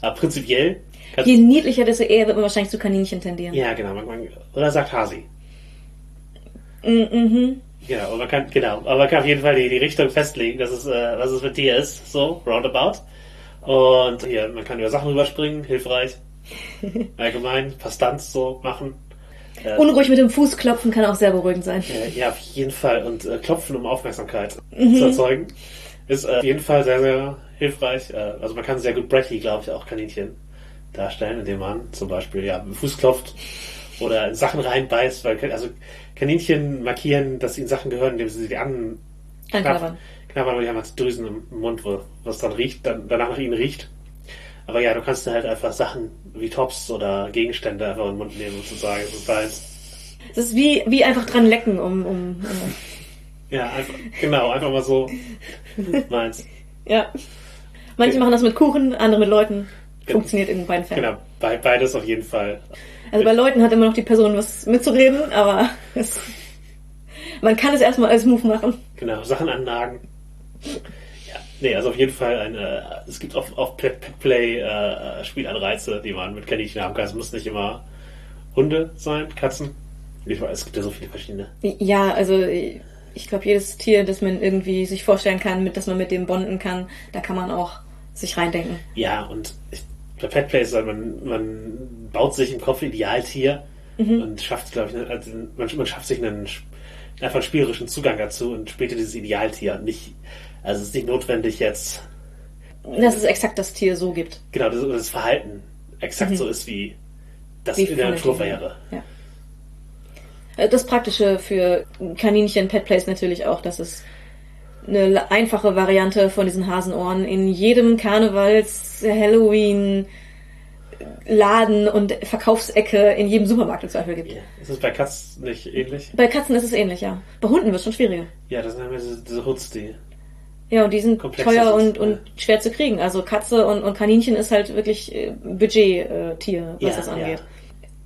aber prinzipiell Je niedlicher, desto eher wird man wahrscheinlich zu Kaninchen tendieren. Ja, genau, man, man, oder sagt Hasi. Mhm. Genau, man kann, genau, aber man kann auf jeden Fall die, die Richtung festlegen, dass es, äh, was es ein Tier ist, so, roundabout. Und hier, man kann über Sachen rüberspringen, hilfreich. Allgemein, Stunts so machen. Äh, Unruhig mit dem Fuß klopfen kann auch sehr beruhigend sein. äh, ja, auf jeden Fall. Und äh, klopfen, um Aufmerksamkeit zu erzeugen, ist äh, auf jeden Fall sehr, sehr hilfreich. Äh, also man kann sehr gut Bratty, glaube ich, auch Kaninchen darstellen, indem man zum Beispiel ja, mit dem Fuß klopft oder Sachen reinbeißt, weil also Kaninchen markieren, dass ihnen Sachen gehören, indem sie sie an Anknabbern. knabbern, weil die haben halt Drüsen im Mund, wo, was dann riecht, dann danach nach ihnen riecht. Aber ja, du kannst halt einfach Sachen wie Tops oder Gegenstände einfach in den Mund nehmen und zu sagen, es ist deins. Es ist wie, wie einfach dran lecken, um, um äh, Ja, einfach, genau, einfach mal so meins. ja. Manche machen das mit Kuchen, andere mit Leuten. Funktioniert in beiden Fällen. Genau, bei, beides auf jeden Fall. Also bei Leuten hat immer noch die Person was mitzureden, aber es, man kann es erstmal als Move machen. Genau, Sachen annagen. Nee, also auf jeden Fall eine, es gibt auch, auch Play äh, Spielanreize, die man mit Kaninchen haben kann. Es muss nicht immer Hunde sein, Katzen. Ich weiß, es gibt ja so viele verschiedene. Ja, also ich glaube, jedes Tier, das man irgendwie sich vorstellen kann, mit das man mit dem bonden kann, da kann man auch sich reindenken. Ja, und ich, bei Pet Play ist halt, man, man baut sich im Kopf ein Idealtier und schafft, glaube ich, einen- also man, man schafft sich einen einfach einen spielerischen Zugang dazu und spielt dieses Idealtier und nicht, also es ist nicht notwendig jetzt, Dass es exakt das Tier so gibt. genau, das, das Verhalten exakt so ist, wie das Wie in der Natur wäre. Ja. Äh, Das Praktische für Kaninchen Pet Play ist natürlich auch, dass es eine einfache Variante von diesen Hasenohren in jedem Karnevals, Halloween, Laden und Verkaufsecke in jedem Supermarkt im Zweifel gibt. Ja. Ist es bei Katzen nicht ähnlich? Bei Katzen ist es ähnlich, ja. Bei Hunden wird es schon schwieriger. Ja, das sind immer diese, diese Hoods, die. Ja, und die sind teuer und, und schwer zu kriegen. Also Katze und, und Kaninchen ist halt wirklich äh, Budget-Tier, was Ja, das ja. angeht.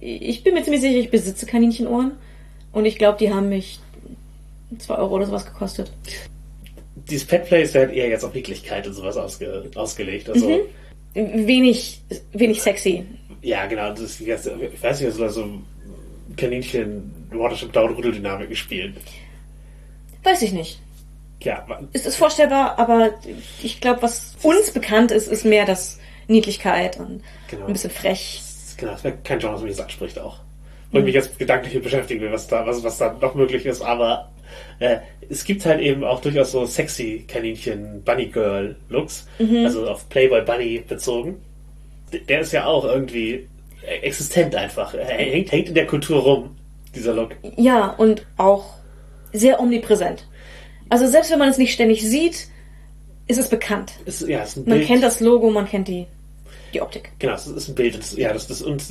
Ich bin mir ziemlich sicher, ich besitze Kaninchenohren und ich glaube, die haben mich 2 Euro oder sowas gekostet. Dieses Pet Play ist halt eher jetzt auf Niedlichkeit und sowas ausge, ausgelegt. Also, Mhm. Wenig, wenig sexy. ja, genau, das ist die ganze, ich weiß nicht, so, so Kaninchen Watership Down Rudel-Dynamiken spielen. Weiß ich nicht. Ja, Es ist vorstellbar, aber ich glaube, was uns bekannt ist, ist mehr das Niedlichkeit und Genau. ein bisschen frech. genau, das wäre kein Genre, was mich jetzt anspricht auch. Wo ich mich jetzt gedanklich mit beschäftigen will, was da, was, was da noch möglich ist, aber äh, es gibt halt eben auch durchaus so sexy Kaninchen Bunny Girl Looks, also auf Playboy Bunny bezogen. Der ist ja auch irgendwie existent einfach. Er hängt, hängt in der Kultur rum, dieser Look. Ja, und auch sehr omnipräsent. Also selbst wenn man es nicht ständig sieht, ist es bekannt. Ist, ja, ist ein Man kennt das Logo, man kennt die, die Optik. Genau, es ist ein Bild. Das, ja, das, das und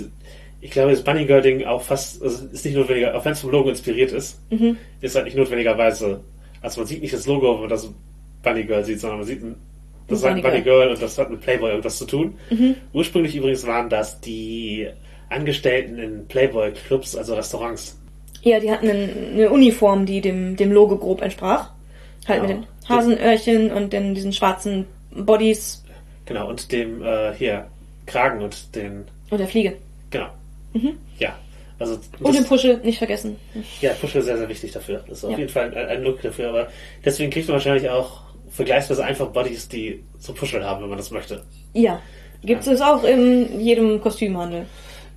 ich glaube, das Bunny Girl Ding auch fast, also ist nicht notwendiger, auch wenn es vom Logo inspiriert ist, Mhm. ist halt nicht notwendigerweise, also man sieht nicht das Logo, wenn man das Bunny Girl sieht, sondern man sieht ein, das ist halt ein Bunny Girl und das hat mit Playboy irgendwas zu tun. Mhm. Ursprünglich übrigens waren das die Angestellten in Playboy Clubs, also Restaurants. Ja, die hatten eine, eine Uniform, die dem, dem Logo grob entsprach. Halt Ja. mit den Hasenöhrchen und den, diesen schwarzen Bodies Genau, und dem äh, hier Kragen und den, und der Fliege. genau. Ja, also Mhm. Und den Puschel, nicht vergessen. Ja, Puschel ist sehr, sehr wichtig dafür. Das ist auf Ja. jeden Fall ein, ein Look dafür. Aber deswegen kriegt man wahrscheinlich auch vergleichsweise einfach Bodies, die so Puschel haben, wenn man das möchte. Ja, gibt es auch in jedem Kostümhandel.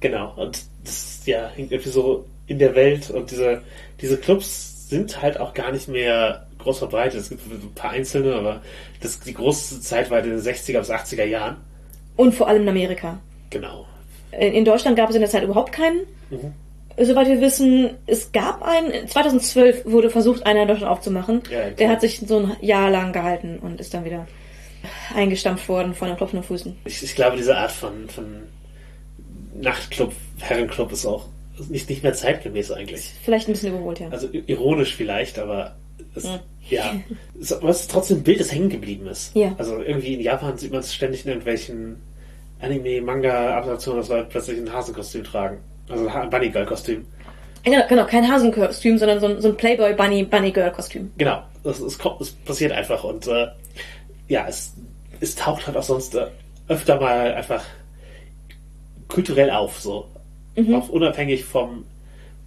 Genau. Und das ja, hängt irgendwie so in der Welt. Und diese, diese Clubs sind halt auch gar nicht mehr groß verbreitet. Es gibt ein paar einzelne, aber das, die große Zeit war in den 60er bis 80er Jahren. Und vor allem in Amerika. Genau. In in Deutschland gab es in der Zeit überhaupt keinen. Mhm. Soweit wir wissen, es gab einen. 2012 wurde versucht, einer in Deutschland aufzumachen. Ja, Der hat sich so ein Jahr lang gehalten und ist dann wieder eingestampft worden von den klopfenden Füßen. Ich, ich glaube, diese Art von, von Nachtclub, Herrenclub ist auch nicht, nicht mehr zeitgemäß eigentlich. Vielleicht ein bisschen überholt, ja. Also ironisch vielleicht, aber es, Ja. ja. Es, was trotzdem ein Bild, das hängen geblieben ist. Ja. Also irgendwie in Japan sieht man es ständig in irgendwelchen Anime, Manga, Adaptionen, dass Leute plötzlich ein Hasenkostüm tragen. Also ein Bunny Girl Kostüm. Ja, genau, kein Hasenkostüm, sondern so ein, so ein Playboy Bunny Bunny Girl Kostüm. Genau. Es, es, kommt, es passiert einfach und äh, ja, es, es taucht halt auch sonst äh, öfter mal einfach kulturell auf, so. Mhm. Auch unabhängig vom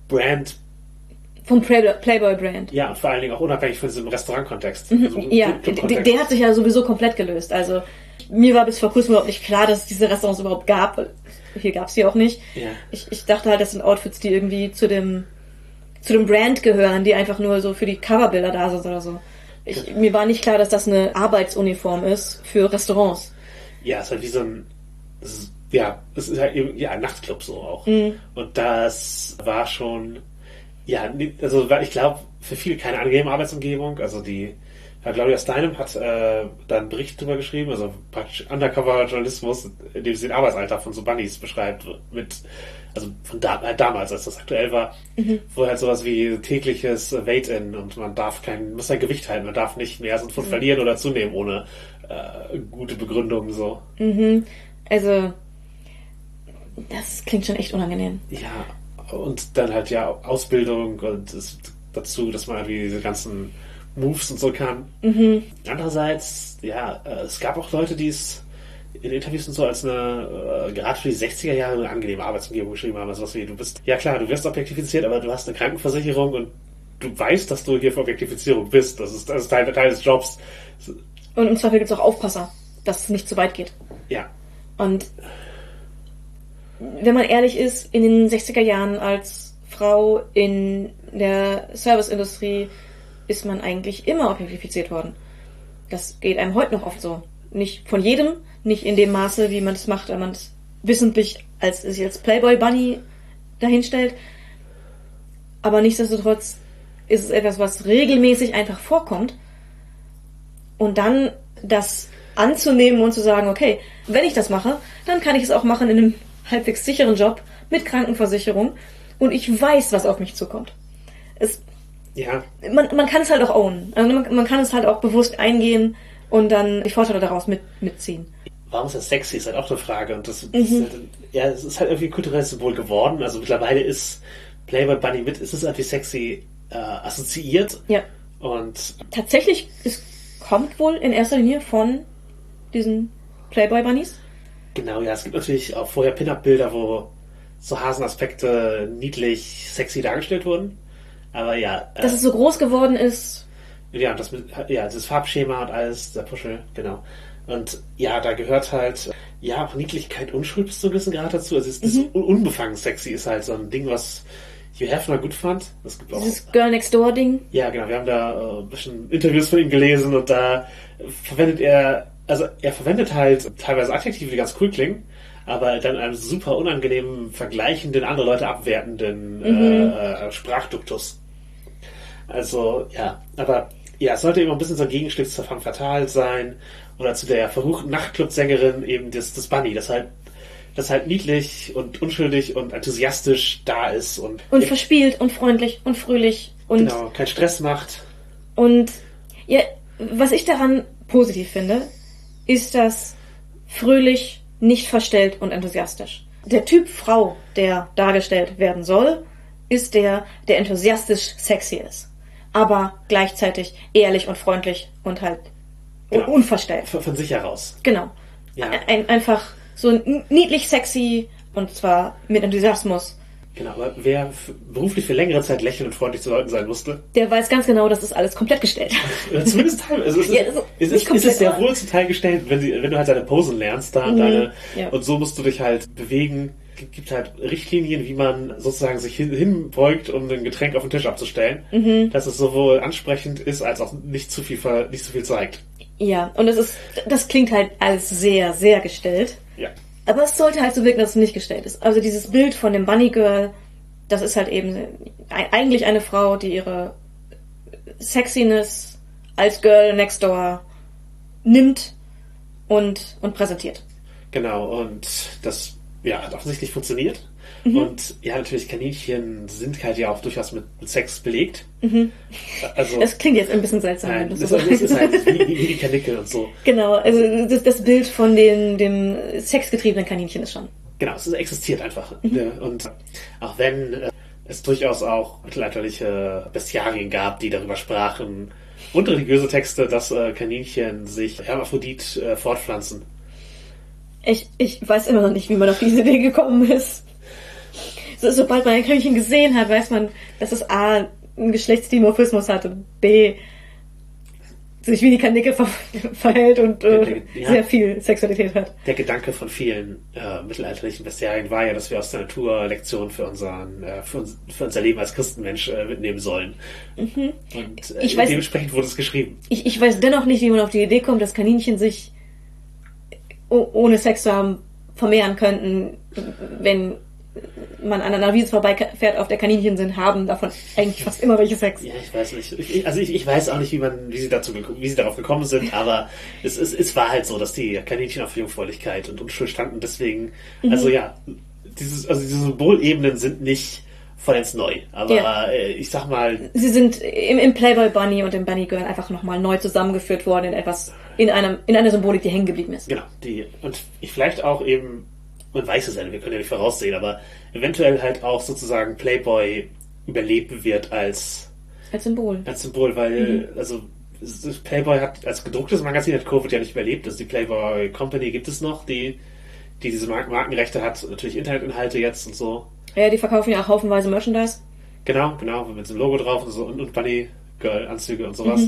Brand, Vom Playboy, Playboy Brand. ja, und vor allen Dingen auch unabhängig von diesem Restaurantkontext. Also Mhm. Ja, Clubkontext. der, der hat sich ja sowieso komplett gelöst. Also mir war bis vor kurzem überhaupt nicht klar, dass es diese Restaurants überhaupt gab. Hier gab es die auch nicht. Ja. Ich, ich dachte halt, das sind Outfits, die irgendwie zu dem zu dem Brand gehören, die einfach nur so für die Coverbilder da sind oder so. Ich, mir war nicht klar, dass das eine Arbeitsuniform ist für Restaurants. Ja, es ist halt wie so ein, ist, ja, es ist halt eben, ja, ein Nachtclub so auch. Mhm. Und das war schon, ja, also ich glaube, für viele keine angenehme Arbeitsumgebung. Also die, ja, Claudia Steinem hat äh, da einen Bericht drüber geschrieben, also praktisch Undercover-Journalismus, in dem sie den Arbeitsalltag von so Bunnies beschreibt, mit, also von da, äh, damals, als das aktuell war, wo halt sowas wie tägliches Weight-In und man darf kein, muss sein Gewicht halten, man darf nicht mehr als einen Pfund verlieren oder zunehmen ohne äh, gute Begründung so. Also das klingt schon echt unangenehm. Ja, und dann halt ja Ausbildung und es, dazu, dass man irgendwie diese ganzen Moves und so kann. Andererseits, ja, äh, es gab auch Leute, die es in Interviews und so als eine, äh, gerade für die 60er Jahre eine angenehme Arbeitsumgebung geschrieben haben. Also was wie, du bist, ja klar, du wirst objektifiziert, aber du hast eine Krankenversicherung und du weißt, dass du hier für Objektifizierung bist. Das ist, das ist Teil, Teil des Jobs. Und im Zweifel gibt es auch Aufpasser, dass es nicht zu weit geht. Ja, Und wenn man ehrlich ist, in den 60er Jahren als Frau in der Serviceindustrie ist man eigentlich immer objektifiziert worden. Das geht einem heute noch oft so. Nicht von jedem, nicht in dem Maße, wie man es macht, wenn man es wissentlich als als Playboy Bunny dahinstellt. Aber nichtsdestotrotz ist es etwas, was regelmäßig einfach vorkommt. Und dann das anzunehmen und zu sagen, okay, wenn ich das mache, dann kann ich es auch machen in einem halbwegs sicheren Job mit Krankenversicherung und ich weiß, was auf mich zukommt. Es, ja, man, man kann es halt auch ownen. Also man, man kann es halt auch bewusst eingehen und dann die Vorteile daraus mit, mitziehen. warum ist das sexy, ist halt auch eine Frage. Und das, das ist halt, ja, es ist halt irgendwie ein kulturelles Symbol geworden. Also mittlerweile ist Playboy Bunny mit, ist es irgendwie sexy äh, assoziiert. Ja. Und Tatsächlich, es kommt wohl in erster Linie von diesen Playboy Bunnies. Genau, ja, es gibt natürlich auch vorher Pin-Up-Bilder, wo so Hasenaspekte niedlich, sexy dargestellt wurden. Aber ja, äh, Dass es so groß geworden ist, ja, das mit, ja, das Farbschema und alles, der Puschel, genau. Und ja, da gehört halt, ja, auch Niedlichkeit, Unschuld bis zu einem gewissen Grad dazu. Also es- das Un- unbefangen sexy ist halt so ein Ding, was Hugh Hefner gut fand. Das gibt auch, dieses Girl Next Door Ding. ja, genau, wir haben da äh, ein bisschen Interviews von ihm gelesen und da verwendet er, also er verwendet halt teilweise Adjektive, die ganz cool klingen, aber dann einem super unangenehmen, vergleichenden, andere Leute abwertenden äh, äh, Sprachduktus. Also, ja, aber ja, es sollte immer ein bisschen so ein Gegenstück zur Femme Fatale sein oder zu der verruchten Nachtclub-Sängerin eben das, das Bunny, das halt, das halt niedlich und unschuldig und enthusiastisch da ist und, Und verspielt und freundlich und fröhlich und genau, keinen Stress macht. Und ja, was ich daran positiv finde, ist das fröhlich, nicht verstellt und enthusiastisch. Der Typ Frau, der dargestellt werden soll, ist der, der enthusiastisch sexy ist. Aber gleichzeitig ehrlich und freundlich und halt Genau. unverstellt. Von, von sich heraus. Genau. Ja. Ein, einfach so niedlich sexy und zwar mit Enthusiasmus. Genau, aber wer beruflich für längere Zeit lächelnd und freundlich zu Leuten sein musste, Der weiß ganz genau, das ist alles komplett gestellt. zumindest teilweise, also es ist, Ja, also es ist, es ist sehr wohl zum Teil gestellt, wenn, sie, wenn du halt deine Posen lernst da und Mhm, deine, ja. und so musst du dich halt bewegen. Es gibt halt Richtlinien, wie man sozusagen sich hin, hinbeugt, um ein Getränk auf den Tisch abzustellen, Mhm. dass es sowohl ansprechend ist, als auch nicht zu viel, nicht zu viel zeigt. Ja, und es ist, das klingt halt alles sehr, sehr gestellt. Ja. Aber es sollte halt so wirken, dass es nicht gestellt ist. Also dieses Bild von dem Bunny Girl, das ist halt eben ei- eigentlich eine Frau, die ihre Sexiness als Girl next door nimmt und, und präsentiert. Genau, und das ja, hat offensichtlich funktioniert. Mhm. Und ja, natürlich, Kaninchen sind halt ja auch durchaus mit, mit Sex belegt. Also, Das klingt jetzt ein bisschen seltsam. nein, das, du so ist, das ist sagst. halt wie, wie die Kanickel und so. Genau, also das, das Bild von den, dem sexgetriebenen Kaninchen ist schon. Genau, es existiert einfach. Ja, Und auch wenn äh, es durchaus auch mittelalterliche Bestiarien gab, die darüber sprachen, und religiöse Texte, dass äh, Kaninchen sich Hermaphrodit äh, fortpflanzen. Ich, ich weiß immer noch nicht, wie man auf diese Idee gekommen ist. So, sobald man ein Kaninchen gesehen hat, weiß man, dass es A, einen Geschlechtsdimorphismus hat und B, sich wie die Kanickel ver verhält und äh, Ja. sehr viel Sexualität hat. Der Gedanke von vielen äh, mittelalterlichen Bestiarien war ja, dass wir aus der Natur Lektionen für, unseren, äh, für, uns, für unser Leben als Christenmensch äh, mitnehmen sollen. Und äh, Mhm. Ich weiß- dementsprechend wurde es geschrieben. Ich, ich weiß dennoch nicht, wie man auf die Idee kommt, dass Kaninchen sich ohne Sex zu haben vermehren könnten, wenn man an einer Wiese vorbeifährt, auf der Kaninchen sind, haben davon eigentlich fast immer welche Sex. Ja, ich weiß nicht. Ich, also ich, ich weiß auch nicht, wie man, wie sie dazu, wie sie darauf gekommen sind, aber es, es, es war halt so, dass die Kaninchen auf Jungfräulichkeit und Unschuld standen. Deswegen, Mhm. also ja, dieses, also diese Symbolebenen sind nicht vollends neu. Aber Ja. äh, ich sag mal, Sie sind im, im Playboy Bunny und im Bunny Girl einfach nochmal neu zusammengeführt worden in etwas, in einem, in einer Symbolik, die hängen geblieben ist. genau, die und ich vielleicht auch eben, man weiß es ja, wir können ja nicht voraussehen, aber eventuell halt auch sozusagen Playboy überleben wird als Als Symbol. als Symbol, weil, also, es- das Playboy hat, als gedrucktes Magazin hat Covid ja nicht überlebt. Also die Playboy Company gibt es noch, die, die diese Marken Markenrechte hat, natürlich Internetinhalte jetzt und so. Ja, die verkaufen ja auch haufenweise Merchandise. Genau, genau, mit dem Logo drauf und so und, und Bunny Girl Anzüge und sowas.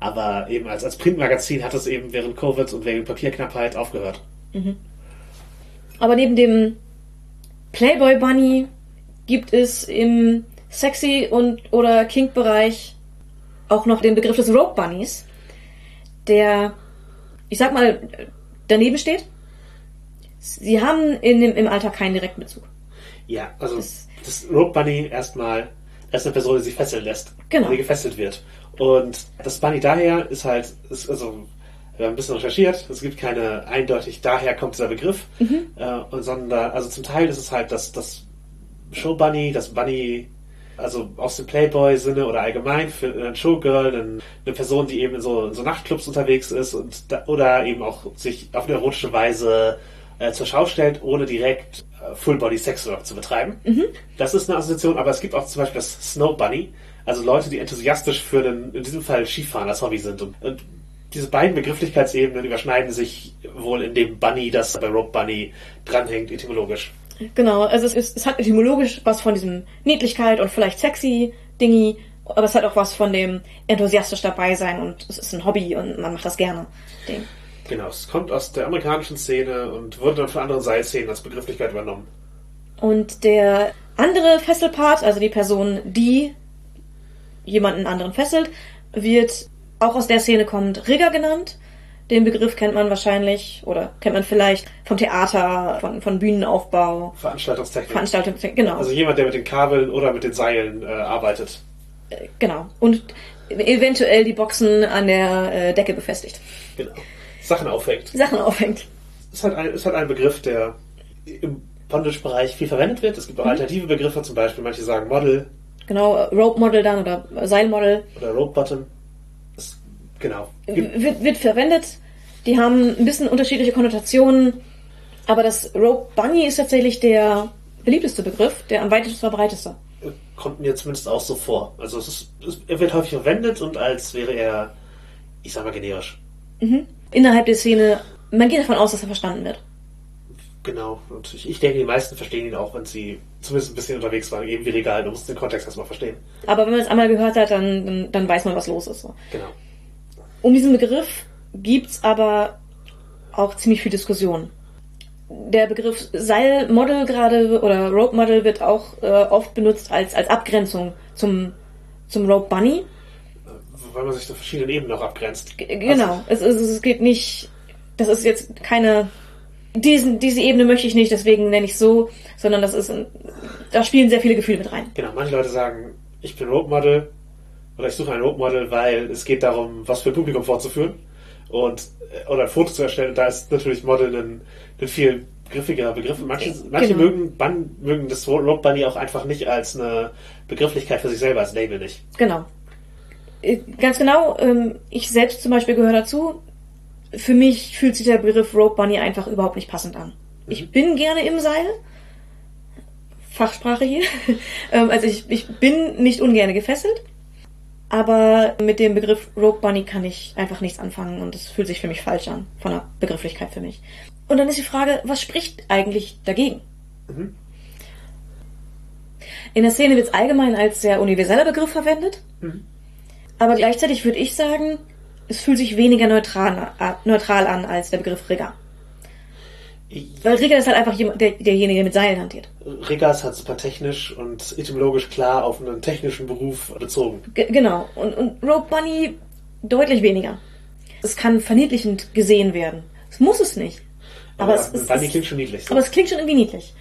Aber eben als, als Printmagazin hat es eben während Covid und wegen Papierknappheit aufgehört. Aber neben dem Playboy Bunny gibt es im Sexy- und oder Kink-Bereich auch noch den Begriff des Rope Bunnies, der, ich sag mal, daneben steht. Sie haben in dem, im Alltag keinen direkten Bezug. Ja, also Das- das, Rope Bunny erstmal, das ist eine Person, die sich fesseln lässt. Genau. Die gefesselt wird. Und das Bunny daher ist halt, ist, also, wir haben ein bisschen recherchiert, es gibt keine eindeutig, daher kommt dieser Begriff, äh, und, sondern, also zum Teil ist es halt das, das Show Bunny, das Bunny, also aus dem Playboy-Sinne oder allgemein für ein Showgirl, ein- eine Person, die eben in so, in so Nachtclubs unterwegs ist und da, oder eben auch sich auf eine erotische Weise äh, zur Schau stellt, ohne direkt äh, Full-Body-Sex-Work zu betreiben. Das ist eine Assoziation, aber es gibt auch zum Beispiel das Snow Bunny, also Leute, die enthusiastisch für den, in diesem Fall Skifahren als Hobby sind. Und, und diese beiden Begrifflichkeitsebenen überschneiden sich wohl in dem Bunny, das bei Rope Bunny dranhängt, etymologisch. Genau, also es, ist, es hat etymologisch was von diesem Niedlichkeit und vielleicht sexy Dingi, aber es hat auch was von dem enthusiastisch dabei sein und es ist ein Hobby und man macht das gerne. Ding. Genau, es kommt aus der amerikanischen Szene und wurde dann von anderen Seilszenen als Begrifflichkeit übernommen. Und der andere Fesselpart, also die Person, die jemanden anderen fesselt, wird auch aus der Szene kommt Rigger genannt. Den Begriff kennt man wahrscheinlich oder kennt man vielleicht vom Theater, von, von Bühnenaufbau, Veranstaltungstechnik. Veranstaltung, genau. Also jemand, der mit den Kabeln oder mit den Seilen äh, arbeitet. genau. Und eventuell die Boxen an der äh, Decke befestigt. Genau. Sachen aufhängt. Sachen aufhängt. ist halt ein, ist halt ein Begriff, der im Bondage-Bereich viel verwendet wird. Es gibt auch alternative Begriffe, zum Beispiel manche sagen Model Genau, äh, Rope Model dann oder äh, Seilmodel oder Rope Bottom. Genau. Wird, wird verwendet. Die haben ein bisschen unterschiedliche Konnotationen, aber das Rope Bunny ist tatsächlich der beliebteste Begriff, der am weitesten verbreiteste. kommt mir zumindest auch so vor. Also es ist, es, er wird häufig verwendet und als wäre er, ich sag mal, generisch. Innerhalb der Szene, man geht davon aus, dass er verstanden wird. Genau. Und ich, ich denke, die meisten verstehen ihn auch, wenn sie zumindest ein bisschen unterwegs waren, eben wie Regal. Du musst den Kontext erstmal verstehen. Aber wenn man es einmal gehört hat, dann, dann, dann weiß man, was los ist. So. Genau. Um diesen Begriff gibt's aber auch ziemlich viel Diskussion. Der Begriff Seilmodel gerade oder Rope Model wird auch äh, oft benutzt als, als Abgrenzung zum, zum Rope Bunny. Weil man sich auf verschiedenen Ebenen auch abgrenzt. G- Genau. Es, es, es geht nicht, das ist jetzt keine, diesen, diese Ebene möchte ich nicht, deswegen nenne ich so, sondern das ist, ein, da spielen sehr viele Gefühle mit rein. Genau, manche Leute sagen, ich bin Rope Model oder ich suche ein Rope Model, weil es geht darum, was für Publikum vorzuführen. und äh, oder ein Foto zu erstellen. Und da ist natürlich Model ein, ein viel griffiger Begriff. Manche, manche Genau. mögen, ban, mögen das Rope Bunny auch einfach nicht als eine Begrifflichkeit für sich selber, als Label nicht. Genau. Äh, Ganz genau, ähm, ich selbst zum Beispiel gehöre dazu. Für mich fühlt sich der Begriff Rope Bunny einfach überhaupt nicht passend an. Ich bin gerne im Seil. Fachsprache hier. Ähm, also ich, ich bin nicht ungerne gefesselt. Aber mit dem Begriff Rope Bunny kann ich einfach nichts anfangen und es fühlt sich für mich falsch an, von der Begrifflichkeit für mich. Und dann ist die Frage, was spricht eigentlich dagegen? In der Szene wird es allgemein als sehr universeller Begriff verwendet. Aber gleichzeitig würde ich sagen, es fühlt sich weniger neutral, äh, neutral an als der Begriff Rigger. Weil Rigger ist halt einfach jemand, der, derjenige, der mit Seilen hantiert. Rigger ist halt super technisch und etymologisch klar auf einen technischen Beruf bezogen. Ge genau. Und, und Rope Bunny deutlich weniger. Es kann verniedlichend gesehen werden. Es muss es nicht. Aber, es, es, Bunny es, klingt schon niedlich. So. aber es klingt schon irgendwie niedlich.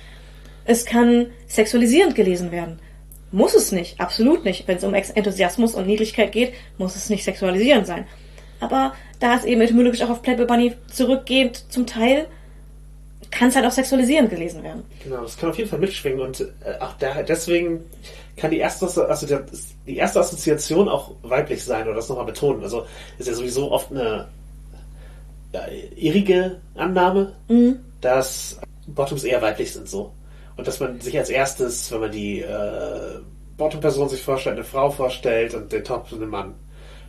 Es kann sexualisierend gelesen werden. Muss es nicht, absolut nicht. Wenn es um Enthusiasmus und Niedlichkeit geht, muss es nicht sexualisierend sein. Aber da es eben etymologisch auch auf Playboy Bunny zurückgeht, zum Teil, kann es halt auch sexualisierend gelesen werden. Genau, das kann auf jeden Fall mitschwingen und äh, auch da, deswegen kann die erste, also der, die erste Assoziation auch weiblich sein oder das nochmal betonen. Also ist ja sowieso oft eine ja, irrige Annahme, dass Bottoms eher weiblich sind so. Und dass man sich als erstes, wenn man die äh, Bottom-Person sich vorstellt, eine Frau vorstellt und den Top einen Mann.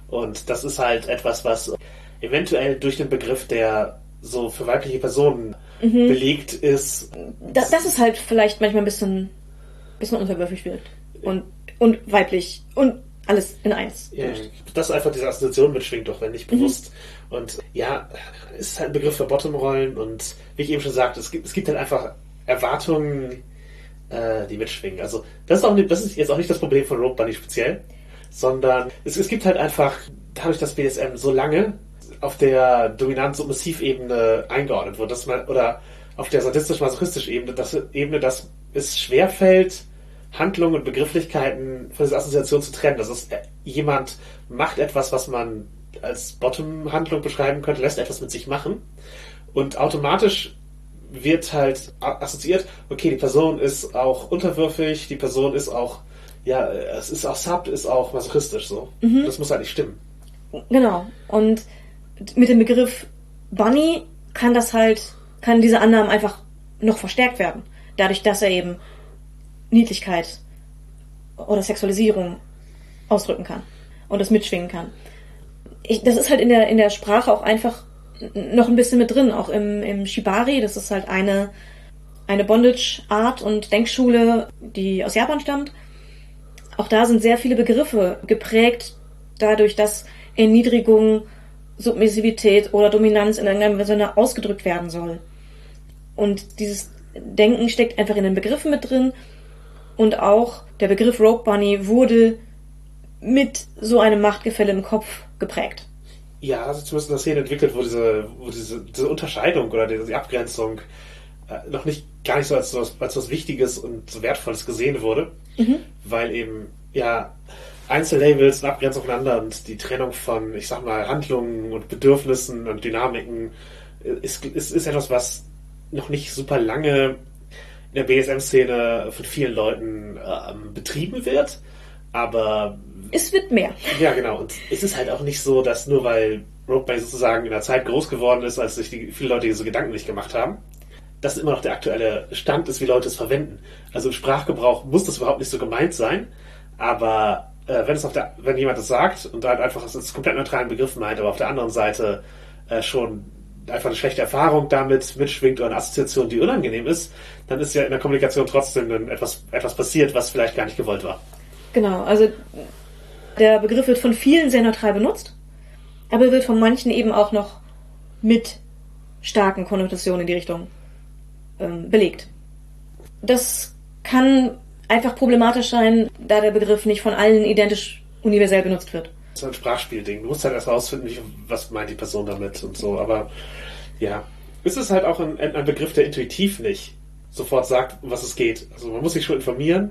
Und das ist halt etwas, was eventuell durch den Begriff, der so für weibliche Personen belegt ist, Da, das ist halt vielleicht manchmal ein bisschen, bisschen unterwürfig wird. Und, und weiblich. Und alles in eins. Ja, dass einfach diese Assoziation mitschwingt, doch wenn Mhm. nicht bewusst. Und ja, es ist halt ein Begriff für Bottomrollen und wie ich eben schon sagte, es gibt, es gibt halt einfach Erwartungen, äh, die mitschwingen. Also das ist, auch nicht, das ist jetzt auch nicht das Problem von Rope Bunny speziell, sondern es, es gibt halt einfach, dadurch, dass BDSM so lange auf der dominant-submissiv-Ebene eingeordnet wird, dass man, oder auf der sadistisch-masochistischen Ebene, dass, Ebene, dass es schwerfällt, Handlungen und Begrifflichkeiten von dieser Assoziation zu trennen. Das ist, äh, jemand macht etwas, was man als Bottom-Handlung beschreiben könnte, lässt etwas mit sich machen und automatisch wird halt assoziiert, okay, die Person ist auch unterwürfig, die Person ist auch, ja, es ist auch sub, ist auch masochistisch so. Das muss halt nicht stimmen. Genau. Und mit dem Begriff Bunny kann das halt, kann diese Annahmen einfach noch verstärkt werden. Dadurch, dass er eben Niedlichkeit oder Sexualisierung ausdrücken kann und das mitschwingen kann. Ich, das ist halt in der, in der Sprache auch einfach noch ein bisschen mit drin, auch im, im Shibari, das ist halt eine, eine Bondage-Art und Denkschule, die aus Japan stammt. Auch da sind sehr viele Begriffe geprägt dadurch, dass Erniedrigung, Submissivität oder Dominanz in irgendeinem Sinne ausgedrückt werden soll. Und dieses Denken steckt einfach in den Begriffen mit drin. Und auch der Begriff Rope Bunny wurde mit so einem Machtgefälle im Kopf geprägt. Ja, also zumindest in der Szene entwickelt, wo diese, wo diese, diese Unterscheidung oder diese Abgrenzung äh, noch nicht gar nicht so als, als was Wichtiges und so Wertvolles gesehen wurde, weil eben ja Einzellabels und Abgrenzung voneinander und die Trennung von, ich sag mal, Handlungen und Bedürfnissen und Dynamiken ist, ist, ist etwas, was noch nicht super lange in der BSM-Szene von vielen Leuten ähm, betrieben wird, aber Es wird mehr. ja, genau. Und es ist halt auch nicht so, dass nur weil Ropeplay sozusagen in der Zeit groß geworden ist, als sich die, viele Leute so Gedanken nicht gemacht haben, das immer noch der aktuelle Stand ist, wie Leute es verwenden. Also im Sprachgebrauch muss das überhaupt nicht so gemeint sein, aber äh, wenn es auf der, wenn jemand das sagt und halt einfach als komplett neutralen Begriff meint, aber auf der anderen Seite äh, schon einfach eine schlechte Erfahrung damit mitschwingt oder eine Assoziation, die unangenehm ist, dann ist ja in der Kommunikation trotzdem etwas, etwas passiert, was vielleicht gar nicht gewollt war. Genau, also der Begriff wird von vielen sehr neutral benutzt, aber wird von manchen eben auch noch mit starken Konnotationen in die Richtung ähm, belegt. Das kann einfach problematisch sein, da der Begriff nicht von allen identisch universell benutzt wird. so ein Sprachspielding. Du musst halt erst rausfinden, was meint die Person damit und so. Aber ja, es ist halt auch ein, ein Begriff, der intuitiv nicht sofort sagt, um was es geht. Also man muss sich schon informieren,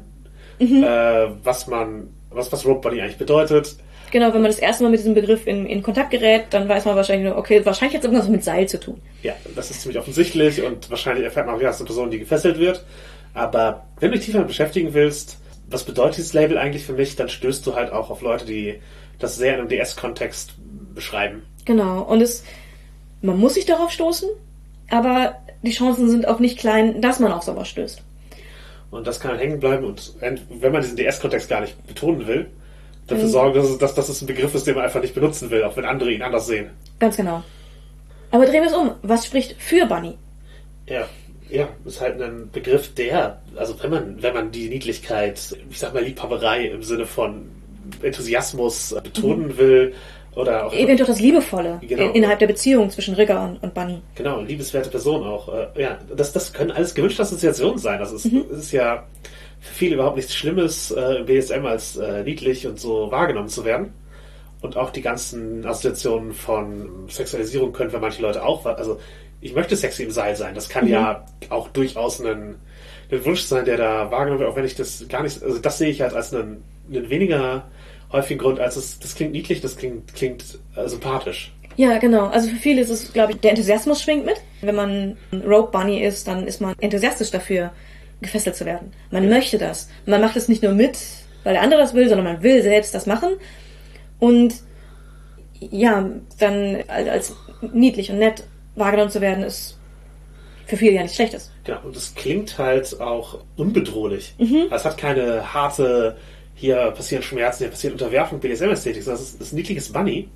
äh, was man was, was Rope Bunny eigentlich bedeutet. Genau, wenn man das erste Mal mit diesem Begriff in, in Kontakt gerät, dann weiß man wahrscheinlich nur, okay, wahrscheinlich hat es irgendwas mit Seil zu tun. Ja, das ist ziemlich offensichtlich und wahrscheinlich erfährt man auch, ja, es ist eine Person, die gefesselt wird. Aber wenn du dich tiefer beschäftigen willst, was bedeutet dieses Label eigentlich für mich, dann stößt du halt auch auf Leute, die das sehr in einem DS-Kontext beschreiben. Genau, und es, man muss sich darauf stoßen, aber die Chancen sind auch nicht klein, dass man auf sowas stößt. Und das kann halt hängen bleiben und wenn man diesen DS-Kontext gar nicht betonen will, dafür Mhm. sorgen, dass das ein Begriff ist, den man einfach nicht benutzen will, auch wenn andere ihn anders sehen. Ganz genau. Aber drehen wir es um. Was spricht für Bunny? Ja, ja, ist halt ein Begriff, der, also wenn man, wenn man die Niedlichkeit, ich sag mal Liebhaberei im Sinne von Enthusiasmus betonen will oder auch Eventuell auch das Liebevolle Genau. in, innerhalb der Beziehung zwischen Rigger und, und Bunny. Genau, liebeswerte Person auch. Äh, ja, das, das können alles gewünschte Assoziationen sein. Das ist, es ist ja für viele überhaupt nichts Schlimmes, äh, im BSM als äh, niedlich und so wahrgenommen zu werden. Und auch die ganzen Assoziationen von Sexualisierung können für manche Leute auch, also ich möchte sexy im Seil sein. Das kann ja auch durchaus ein, ein Wunsch sein, der da wahrgenommen wird, auch wenn ich das gar nicht, also das sehe ich halt als einen, einen weniger häufigen Grund, als es, das klingt niedlich, das klingt, klingt äh, sympathisch. Ja, genau. Also für viele ist es, glaube ich, der Enthusiasmus schwingt mit. Wenn man ein Rope Bunny ist, dann ist man enthusiastisch dafür, gefesselt zu werden. Man möchte das. Man macht es nicht nur mit, weil der andere das will, sondern man will selbst das machen. Und ja, dann als niedlich und nett wahrgenommen zu werden, ist für viele ja nichts Schlechtes. Genau, und es klingt halt auch unbedrohlich. Also Es hat keine harte, hier passieren Schmerzen, hier passiert Unterwerfung, BDSM-Ästhetik, sondern es ist, ein niedliches Bunny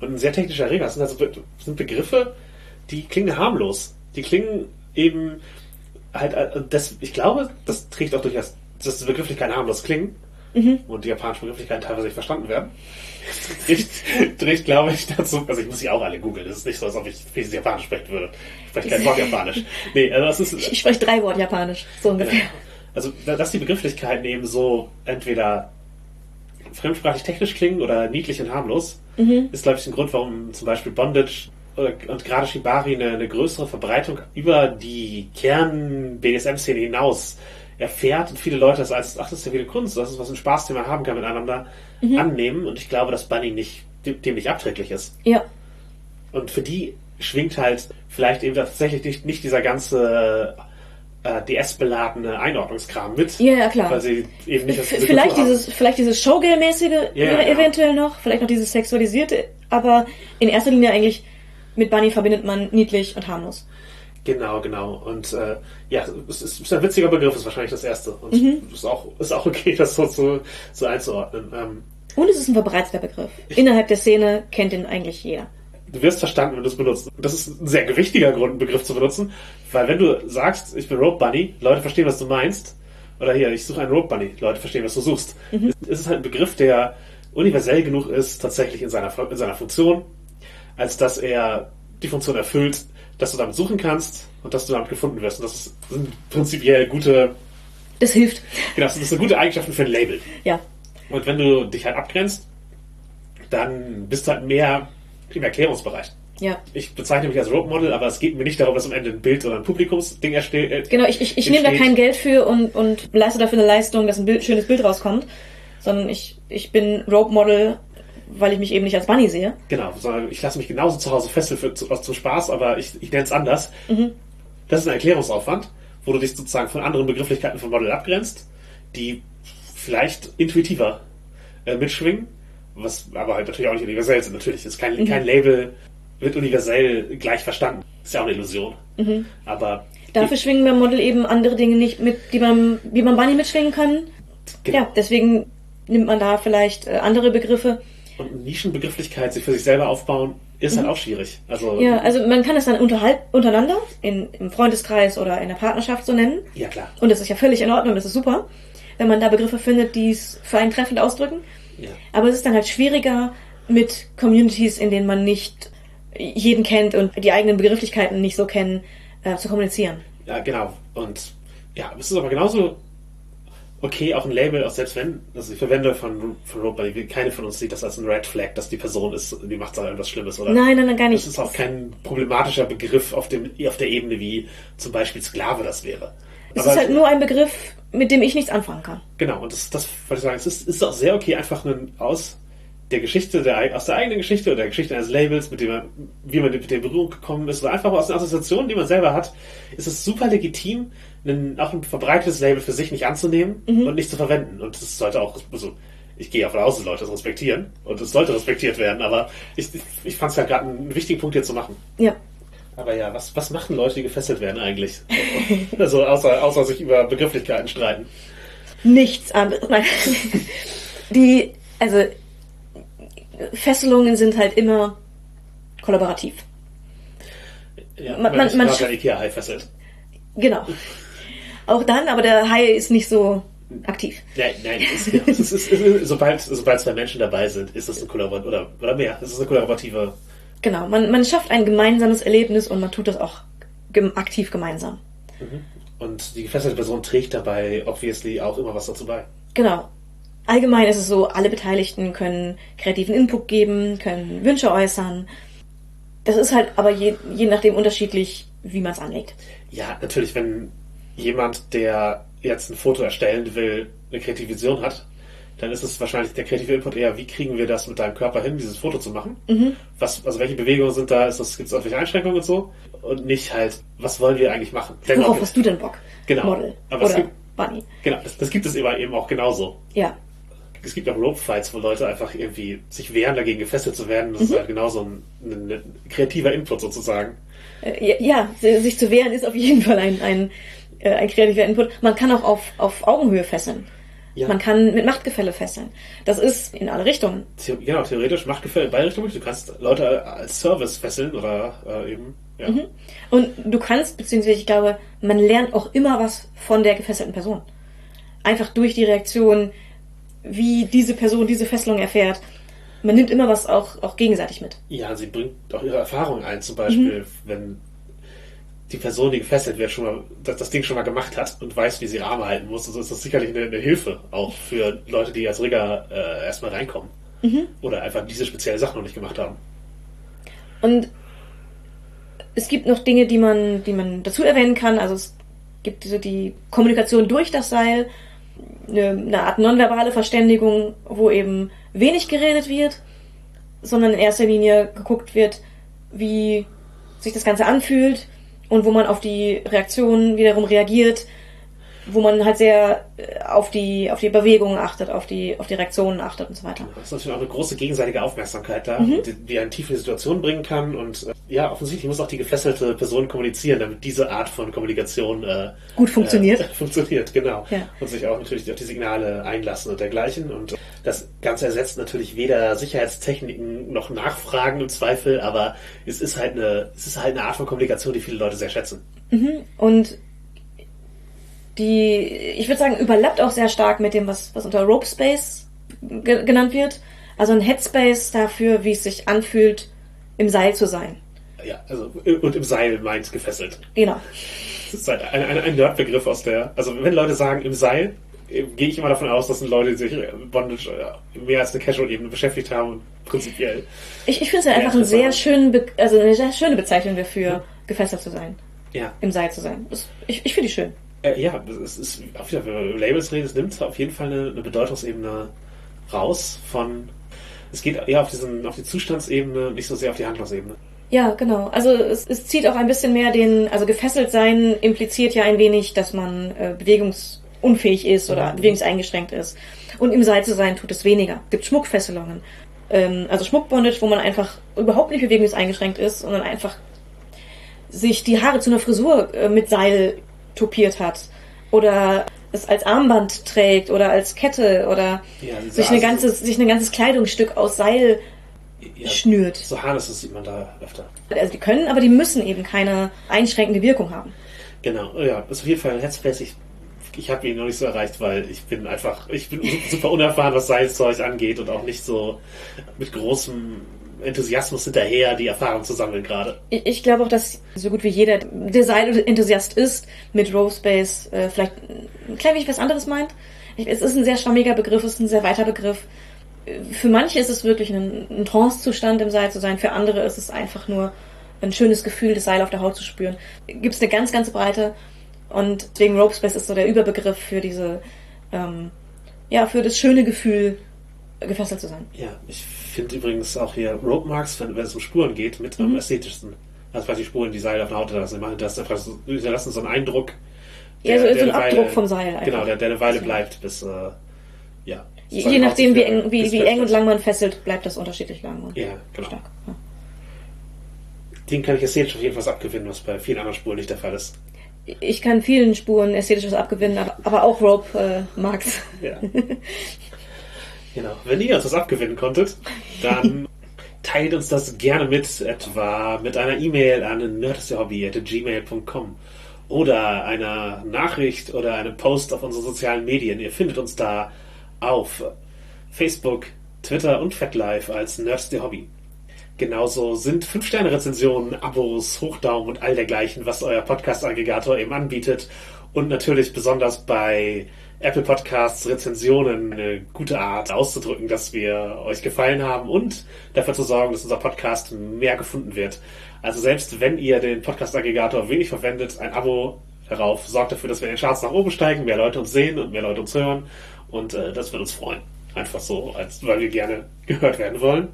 und ein sehr technischer Erreger. Das sind also sind Begriffe, die klingen harmlos. Die klingen eben halt, äh, das, ich glaube, das trägt auch durchaus, dass die Begrifflichkeiten harmlos klingen und die japanischen Begrifflichkeiten teilweise nicht verstanden werden. trägt, glaube ich, dazu, also ich muss sie auch alle googeln, es ist nicht so, als ob ich fließend Japanisch sprechen würde. Ich spreche kein Wort Japanisch. Nee, also das ist, Ich, ich spreche drei Worte Japanisch, so ungefähr. also, da- dass die Begrifflichkeiten eben so entweder fremdsprachlich technisch klingen oder niedlich und harmlos, ist, glaube ich, ein Grund, warum zum Beispiel Bondage und gerade Shibari eine, eine größere Verbreitung über die Kern-BDSM-Szene hinaus erfährt und viele Leute das als, ach, das ist ja wieder Kunst, das ist was ein Spaß, den man haben kann miteinander, annehmen und ich glaube, dass Bunny nicht, dem, nicht abträglich ist. Ja, Und für die schwingt halt vielleicht eben tatsächlich nicht, nicht dieser ganze äh, DS-beladene Einordnungskram mit. Ja, ja, klar. Weil sie eben nicht vielleicht dieses, vielleicht dieses Showgirl-mäßige Ja, äh, ja. eventuell noch, vielleicht noch dieses sexualisierte, aber in erster Linie eigentlich mit Bunny verbindet man niedlich und harmlos. Genau, genau. Und äh, ja, es ist, ein witziger Begriff, ist wahrscheinlich das erste. Und Mhm. ist, auch, ist auch okay, das so, so, so einzuordnen. Ähm, Und es ist ein verbreiteter Begriff. Innerhalb der Szene kennt ihn eigentlich jeder. du wirst verstanden, wenn du es benutzt. Das ist ein sehr gewichtiger Grund, einen Begriff zu benutzen, weil wenn du sagst, ich bin Rope Bunny, Leute verstehen, was du meinst, oder hier, ich suche einen Rope Bunny, Leute verstehen, was du suchst. Es ist halt ein Begriff, der universell genug ist, tatsächlich in seiner, in seiner Funktion, als dass er die Funktion erfüllt, dass du damit suchen kannst und dass du damit gefunden wirst. Und das ist- sind prinzipiell gute, Das hilft. genau, das sind gute Eigenschaften für ein Label. Ja. Und wenn du dich halt abgrenzt, dann bist du halt mehr im Erklärungsbereich. Ja. Ich bezeichne mich als Rope Model, aber es geht mir nicht darum, dass am Ende ein Bild oder ein Publikumsding ersteht. Äh, Genau, ich, ich, ich nehme da kein Geld für und, und leiste dafür eine Leistung, dass ein Bild, schönes Bild rauskommt, sondern ich, ich bin Rope Model, weil ich mich eben nicht als Bunny sehe. Genau, sondern ich lasse mich genauso zu Hause fesseln für, zu, zum Spaß, aber ich, ich nenne es anders. Mhm. Das ist ein Erklärungsaufwand, wo du dich sozusagen von anderen Begrifflichkeiten von Model abgrenzt, die vielleicht intuitiver äh, mitschwingen, was aber halt natürlich auch nicht universell sind. Natürlich ist kein, Mhm. kein Label wird universell gleich verstanden. Ist ja auch eine Illusion. Aber Mhm. Dafür schwingen beim Model eben andere Dinge nicht mit, die man, wie man Bunny mitschwingen kann. Genau. Ja, deswegen nimmt man da vielleicht äh, andere Begriffe. Und Nischenbegrifflichkeit sich für sich selber aufbauen, ist halt auch schwierig. Also, Mhm. Ja, also man kann es dann unterhalb, untereinander, in, im Freundeskreis oder in der Partnerschaft so nennen. ja klar. Und das ist ja völlig in Ordnung, das ist super, wenn man da Begriffe findet, die es für einen treffend ausdrücken. Ja. Aber es ist dann halt schwieriger mit Communities, in denen man nicht jeden kennt und die eigenen Begrifflichkeiten nicht so kennen, äh, zu kommunizieren. Ja, genau. Und ja, es ist aber genauso okay, auch ein Label, auch selbst wenn, also die Verwendung von, von Bunny, keine von uns sieht das als ein Red Flag, dass die Person ist, die macht da irgendwas Schlimmes, oder? Nein, nein, nein, gar nicht. Das ist auch kein problematischer Begriff auf, dem, auf der Ebene, wie zum Beispiel Sklave das wäre. Es Aber- ist halt nur ein Begriff, mit dem ich nichts anfangen kann. Genau, und das, das wollte ich sagen, es ist, ist auch sehr okay, einfach einen, aus der Geschichte, der, aus der eigenen Geschichte oder der Geschichte eines Labels, mit dem man, wie man mit der Berührung gekommen ist, oder einfach aus den Assoziationen, die man selber hat, ist es super legitim, auch ein verbreitetes Label für sich nicht anzunehmen und nicht zu verwenden. Und das sollte auch, also, ich gehe davon aus, dass Leute das respektieren und es sollte respektiert werden, aber ich, ich fand es halt gerade einen wichtigen Punkt hier zu machen. Ja. Aber ja, was, was machen Leute, die gefesselt werden eigentlich? also außer, außer sich über Begrifflichkeiten streiten. Nichts anderes. Nein. Die, also, Fesselungen sind halt immer kollaborativ. Ja, Man- man, man- man, Ikea-Hai fesselt. Genau. Auch dann, aber der Hai ist nicht so aktiv. Nein, nein, ist, es ist, es ist, sobald, sobald zwei Menschen dabei sind, ist es ein Kollaborat oder, oder mehr. Es ist eine kollaborative. Genau. Man, man schafft ein gemeinsames Erlebnis und man tut das auch gem aktiv gemeinsam. Und die gefesselte Person trägt dabei obviously auch immer was dazu bei. Genau. Allgemein ist es so, alle Beteiligten können kreativen Input geben, können Wünsche äußern. Das ist halt aber je, je nachdem unterschiedlich, wie man es anlegt. Ja, natürlich, wenn jemand, der jetzt ein Foto erstellen will, eine kreative Vision hat, dann ist es wahrscheinlich der kreative Input eher, wie kriegen wir das mit deinem Körper hin, dieses Foto zu machen? Was, also welche Bewegungen sind da? Ist das, gibt es irgendwelche Einschränkungen und so? Und nicht halt, was wollen wir eigentlich machen? Denn Worauf hast du denn Bock? Genau. Model. Aber oder gibt- Bunny. Genau, das, das gibt es immer eben auch genauso. Ja. Es gibt auch Rope-Fights, wo Leute einfach irgendwie sich wehren, dagegen gefesselt zu werden. Das ist halt genauso ein, ein, ein kreativer Input sozusagen. Äh, Ja, ja, sich zu wehren ist auf jeden Fall ein, ein, äh, ein kreativer Input. Man kann auch auf, auf Augenhöhe fesseln. Ja. Man kann mit Machtgefälle fesseln. Das ist in alle Richtungen. Genau, theoretisch Machtgefälle in beide Richtungen. Du kannst Leute als Service fesseln oder äh, eben, ja. Und du kannst, beziehungsweise ich glaube, man lernt auch immer was von der gefesselten Person. Einfach durch die Reaktion, wie diese Person diese Fesselung erfährt. Man nimmt immer was auch, auch gegenseitig mit. Ja, sie bringt auch ihre Erfahrungen ein, zum Beispiel, wenn die Person, die gefesselt wird, schon mal das, das Ding schon mal gemacht hat und weiß, wie sie ihre Arme halten muss, also ist das sicherlich eine, eine Hilfe auch für Leute, die als Rigger äh, erstmal reinkommen. Oder einfach diese spezielle Sache noch nicht gemacht haben. Und es gibt noch Dinge, die man, die man dazu erwähnen kann. Also es gibt so die Kommunikation durch das Seil, eine, eine Art nonverbale Verständigung, wo eben wenig geredet wird, sondern in erster Linie geguckt wird, wie sich das Ganze anfühlt und wo man auf die Reaktionen wiederum reagiert, wo man halt sehr äh, auf die, auf die Bewegungen achtet, auf die, auf die Reaktionen achtet und so weiter. Da ist natürlich auch eine große gegenseitige Aufmerksamkeit da, die, die einen tief in die Situation bringen kann. Und äh, ja, offensichtlich muss auch die gefesselte Person kommunizieren, damit diese Art von Kommunikation äh, Gut funktioniert. Äh, funktioniert, genau. Ja. Und sich auch natürlich auf die Signale einlassen und dergleichen. Und das Ganze ersetzt natürlich weder Sicherheitstechniken noch Nachfragen im Zweifel, aber es ist halt eine, es ist halt eine Art von Kommunikation, die viele Leute sehr schätzen. Und die, ich würde sagen, überlappt auch sehr stark mit dem, was, was unter Rope Space ge genannt wird. Also ein Headspace dafür, wie es sich anfühlt, im Seil zu sein. Ja, also und im Seil meint gefesselt. Genau. Das ist halt ein, ein, ein Nerdbegriff aus der. Also wenn Leute sagen im Seil, äh, gehe ich immer davon aus, dass sind Leute, die sich äh, Bondage äh, mehr als eine Casual-Ebene beschäftigt haben, prinzipiell. Ich, ich finde es ja einfach Ja, eine sehr interessant. schöne, Be also eine sehr schöne Bezeichnung dafür, gefesselt zu sein, Ja. im Seil zu sein. Das, ich ich finde die schön. Äh, ja, es ist, auf jeden Fall, wenn man über Labels redet, es nimmt auf jeden Fall eine, eine Bedeutungsebene raus von. Es geht eher auf diesen, auf die Zustandsebene, nicht so sehr auf die Handlungsebene. Ja, genau. Also es, es zieht auch ein bisschen mehr den, also gefesselt sein impliziert ja ein wenig, dass man äh, bewegungsunfähig ist oder Mhm. bewegungseingeschränkt ist. Und im Seil zu sein tut es weniger. Es gibt Schmuckfesselungen. Ähm, also Schmuckbondage, wo man einfach überhaupt nicht bewegungseingeschränkt ist, sondern einfach sich die Haare zu einer Frisur äh, mit Seil topiert hat. Oder es als Armband trägt oder als Kette oder Ja, sich, eine Art- ganzes, sich ein ganzes Kleidungsstück aus Seil Ja, schnürt. so Harnesses sieht man da öfter. Also die können, aber die müssen eben keine einschränkende Wirkung haben. Genau, ja, ist auf jeden Fall ein Headspace. Ich, ich habe ihn noch nicht so erreicht, weil ich bin einfach, ich bin super unerfahren, was Seilzeug angeht und auch nicht so mit großem Enthusiasmus hinterher, die Erfahrung zu sammeln gerade. Ich, glaube auch, dass so gut wie jeder, der Seil-Enthusiast ist, mit Row Space äh, vielleicht ein klein wenig was anderes meint. Es ist ein sehr schwammiger Begriff, es ist ein sehr weiter Begriff. Für manche ist es wirklich ein, ein Trance-Zustand im Seil zu sein, für andere ist es einfach nur ein schönes Gefühl, das Seil auf der Haut zu spüren. Gibt es eine ganz, ganz breite Und deswegen Rope Space ist so der Überbegriff für diese, ähm, ja, für das schöne Gefühl, gefesselt zu sein. Ja, ich finde übrigens auch hier Rope Marks, wenn, wenn es um Spuren geht, mit am ästhetischsten. Also quasi die Spuren, die Seile auf der Haut hinterlassen. Die das so, hinterlassen so einen Eindruck. Ja, so, so ein eine Abdruck Weile- vom Seil einfach. Genau, der, der eine Weile bleibt, bis, äh, ja. Je, je nachdem, wie eng, wie, wie eng und lang man fesselt, bleibt das unterschiedlich lang und Ja, genau. stark. Ja. Den kann ich ästhetisch auf jeden Fall abgewinnen, was bei vielen anderen Spuren nicht der Fall ist. Ich kann vielen Spuren ästhetisch was abgewinnen, aber, auch Rope äh, mag's. Ja. genau. Wenn ihr uns was abgewinnen konntet, dann teilt uns das gerne mit, etwa mit einer E-Mail an nerdistehobby.gmail.com oder einer Nachricht oder einem Post auf unseren sozialen Medien. Ihr findet uns da auf Facebook, Twitter und FetLife als Nerds der Hobby. Genauso sind 5-Sterne-Rezensionen, Abos, Hochdaumen und all dergleichen, was euer Podcast-Aggregator eben anbietet. Und natürlich besonders bei Apple Podcasts Rezensionen eine gute Art auszudrücken, dass wir euch gefallen haben und dafür zu sorgen, dass unser Podcast mehr gefunden wird. Also selbst wenn ihr den Podcast-Aggregator wenig verwendet, ein Abo darauf sorgt dafür, dass wir in den Charts nach oben steigen, mehr Leute uns sehen und mehr Leute uns hören. Und äh, das wird uns freuen. Einfach so, als weil wir gerne gehört werden wollen.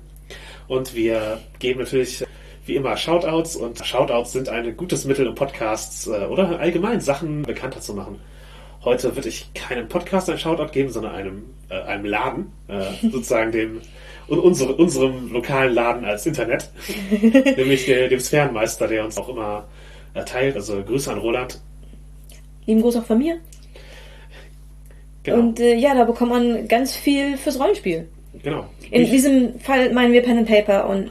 Und wir geben natürlich wie immer Shoutouts und Shoutouts sind ein gutes Mittel, um Podcasts äh, oder allgemein Sachen bekannter zu machen. Heute würde ich keinem Podcast einen Shoutout geben, sondern einem, äh, einem Laden, äh, sozusagen dem und unsere, unserem lokalen Laden als Internet, nämlich der, dem Sphärenmeister, der uns auch immer äh, teilt. Also Grüße an Roland. Lieben Gruß auch von mir. Genau. Und äh, ja, da bekommt man ganz viel fürs Rollenspiel. genau. In Ich- diesem Fall meinen wir Pen and Paper und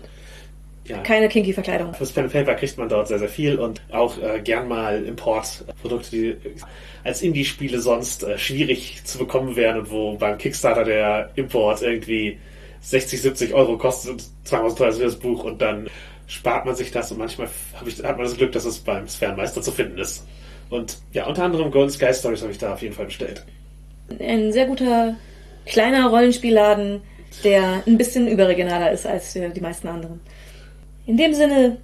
ja. keine kinky Verkleidung. Fürs Pen Paper kriegt man dort sehr, sehr viel und auch äh, gern mal Importprodukte, die als Indie-Spiele sonst äh, schwierig zu bekommen wären und wo beim Kickstarter der Import irgendwie 60, 70 Euro kostet und zweimal so teuer ist wie das Buch und dann spart man sich das und manchmal ich, hat man das Glück, dass es beim Sphärenmeister zu finden ist. Und ja, unter anderem Golden Sky Stories habe ich da auf jeden Fall bestellt. Ein sehr guter kleiner Rollenspielladen, der ein bisschen überregionaler ist als die meisten anderen. In dem Sinne,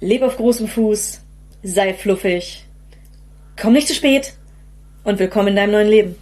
leb auf großem Fuß, sei fluffig, komm nicht zu spät und willkommen in deinem neuen Leben.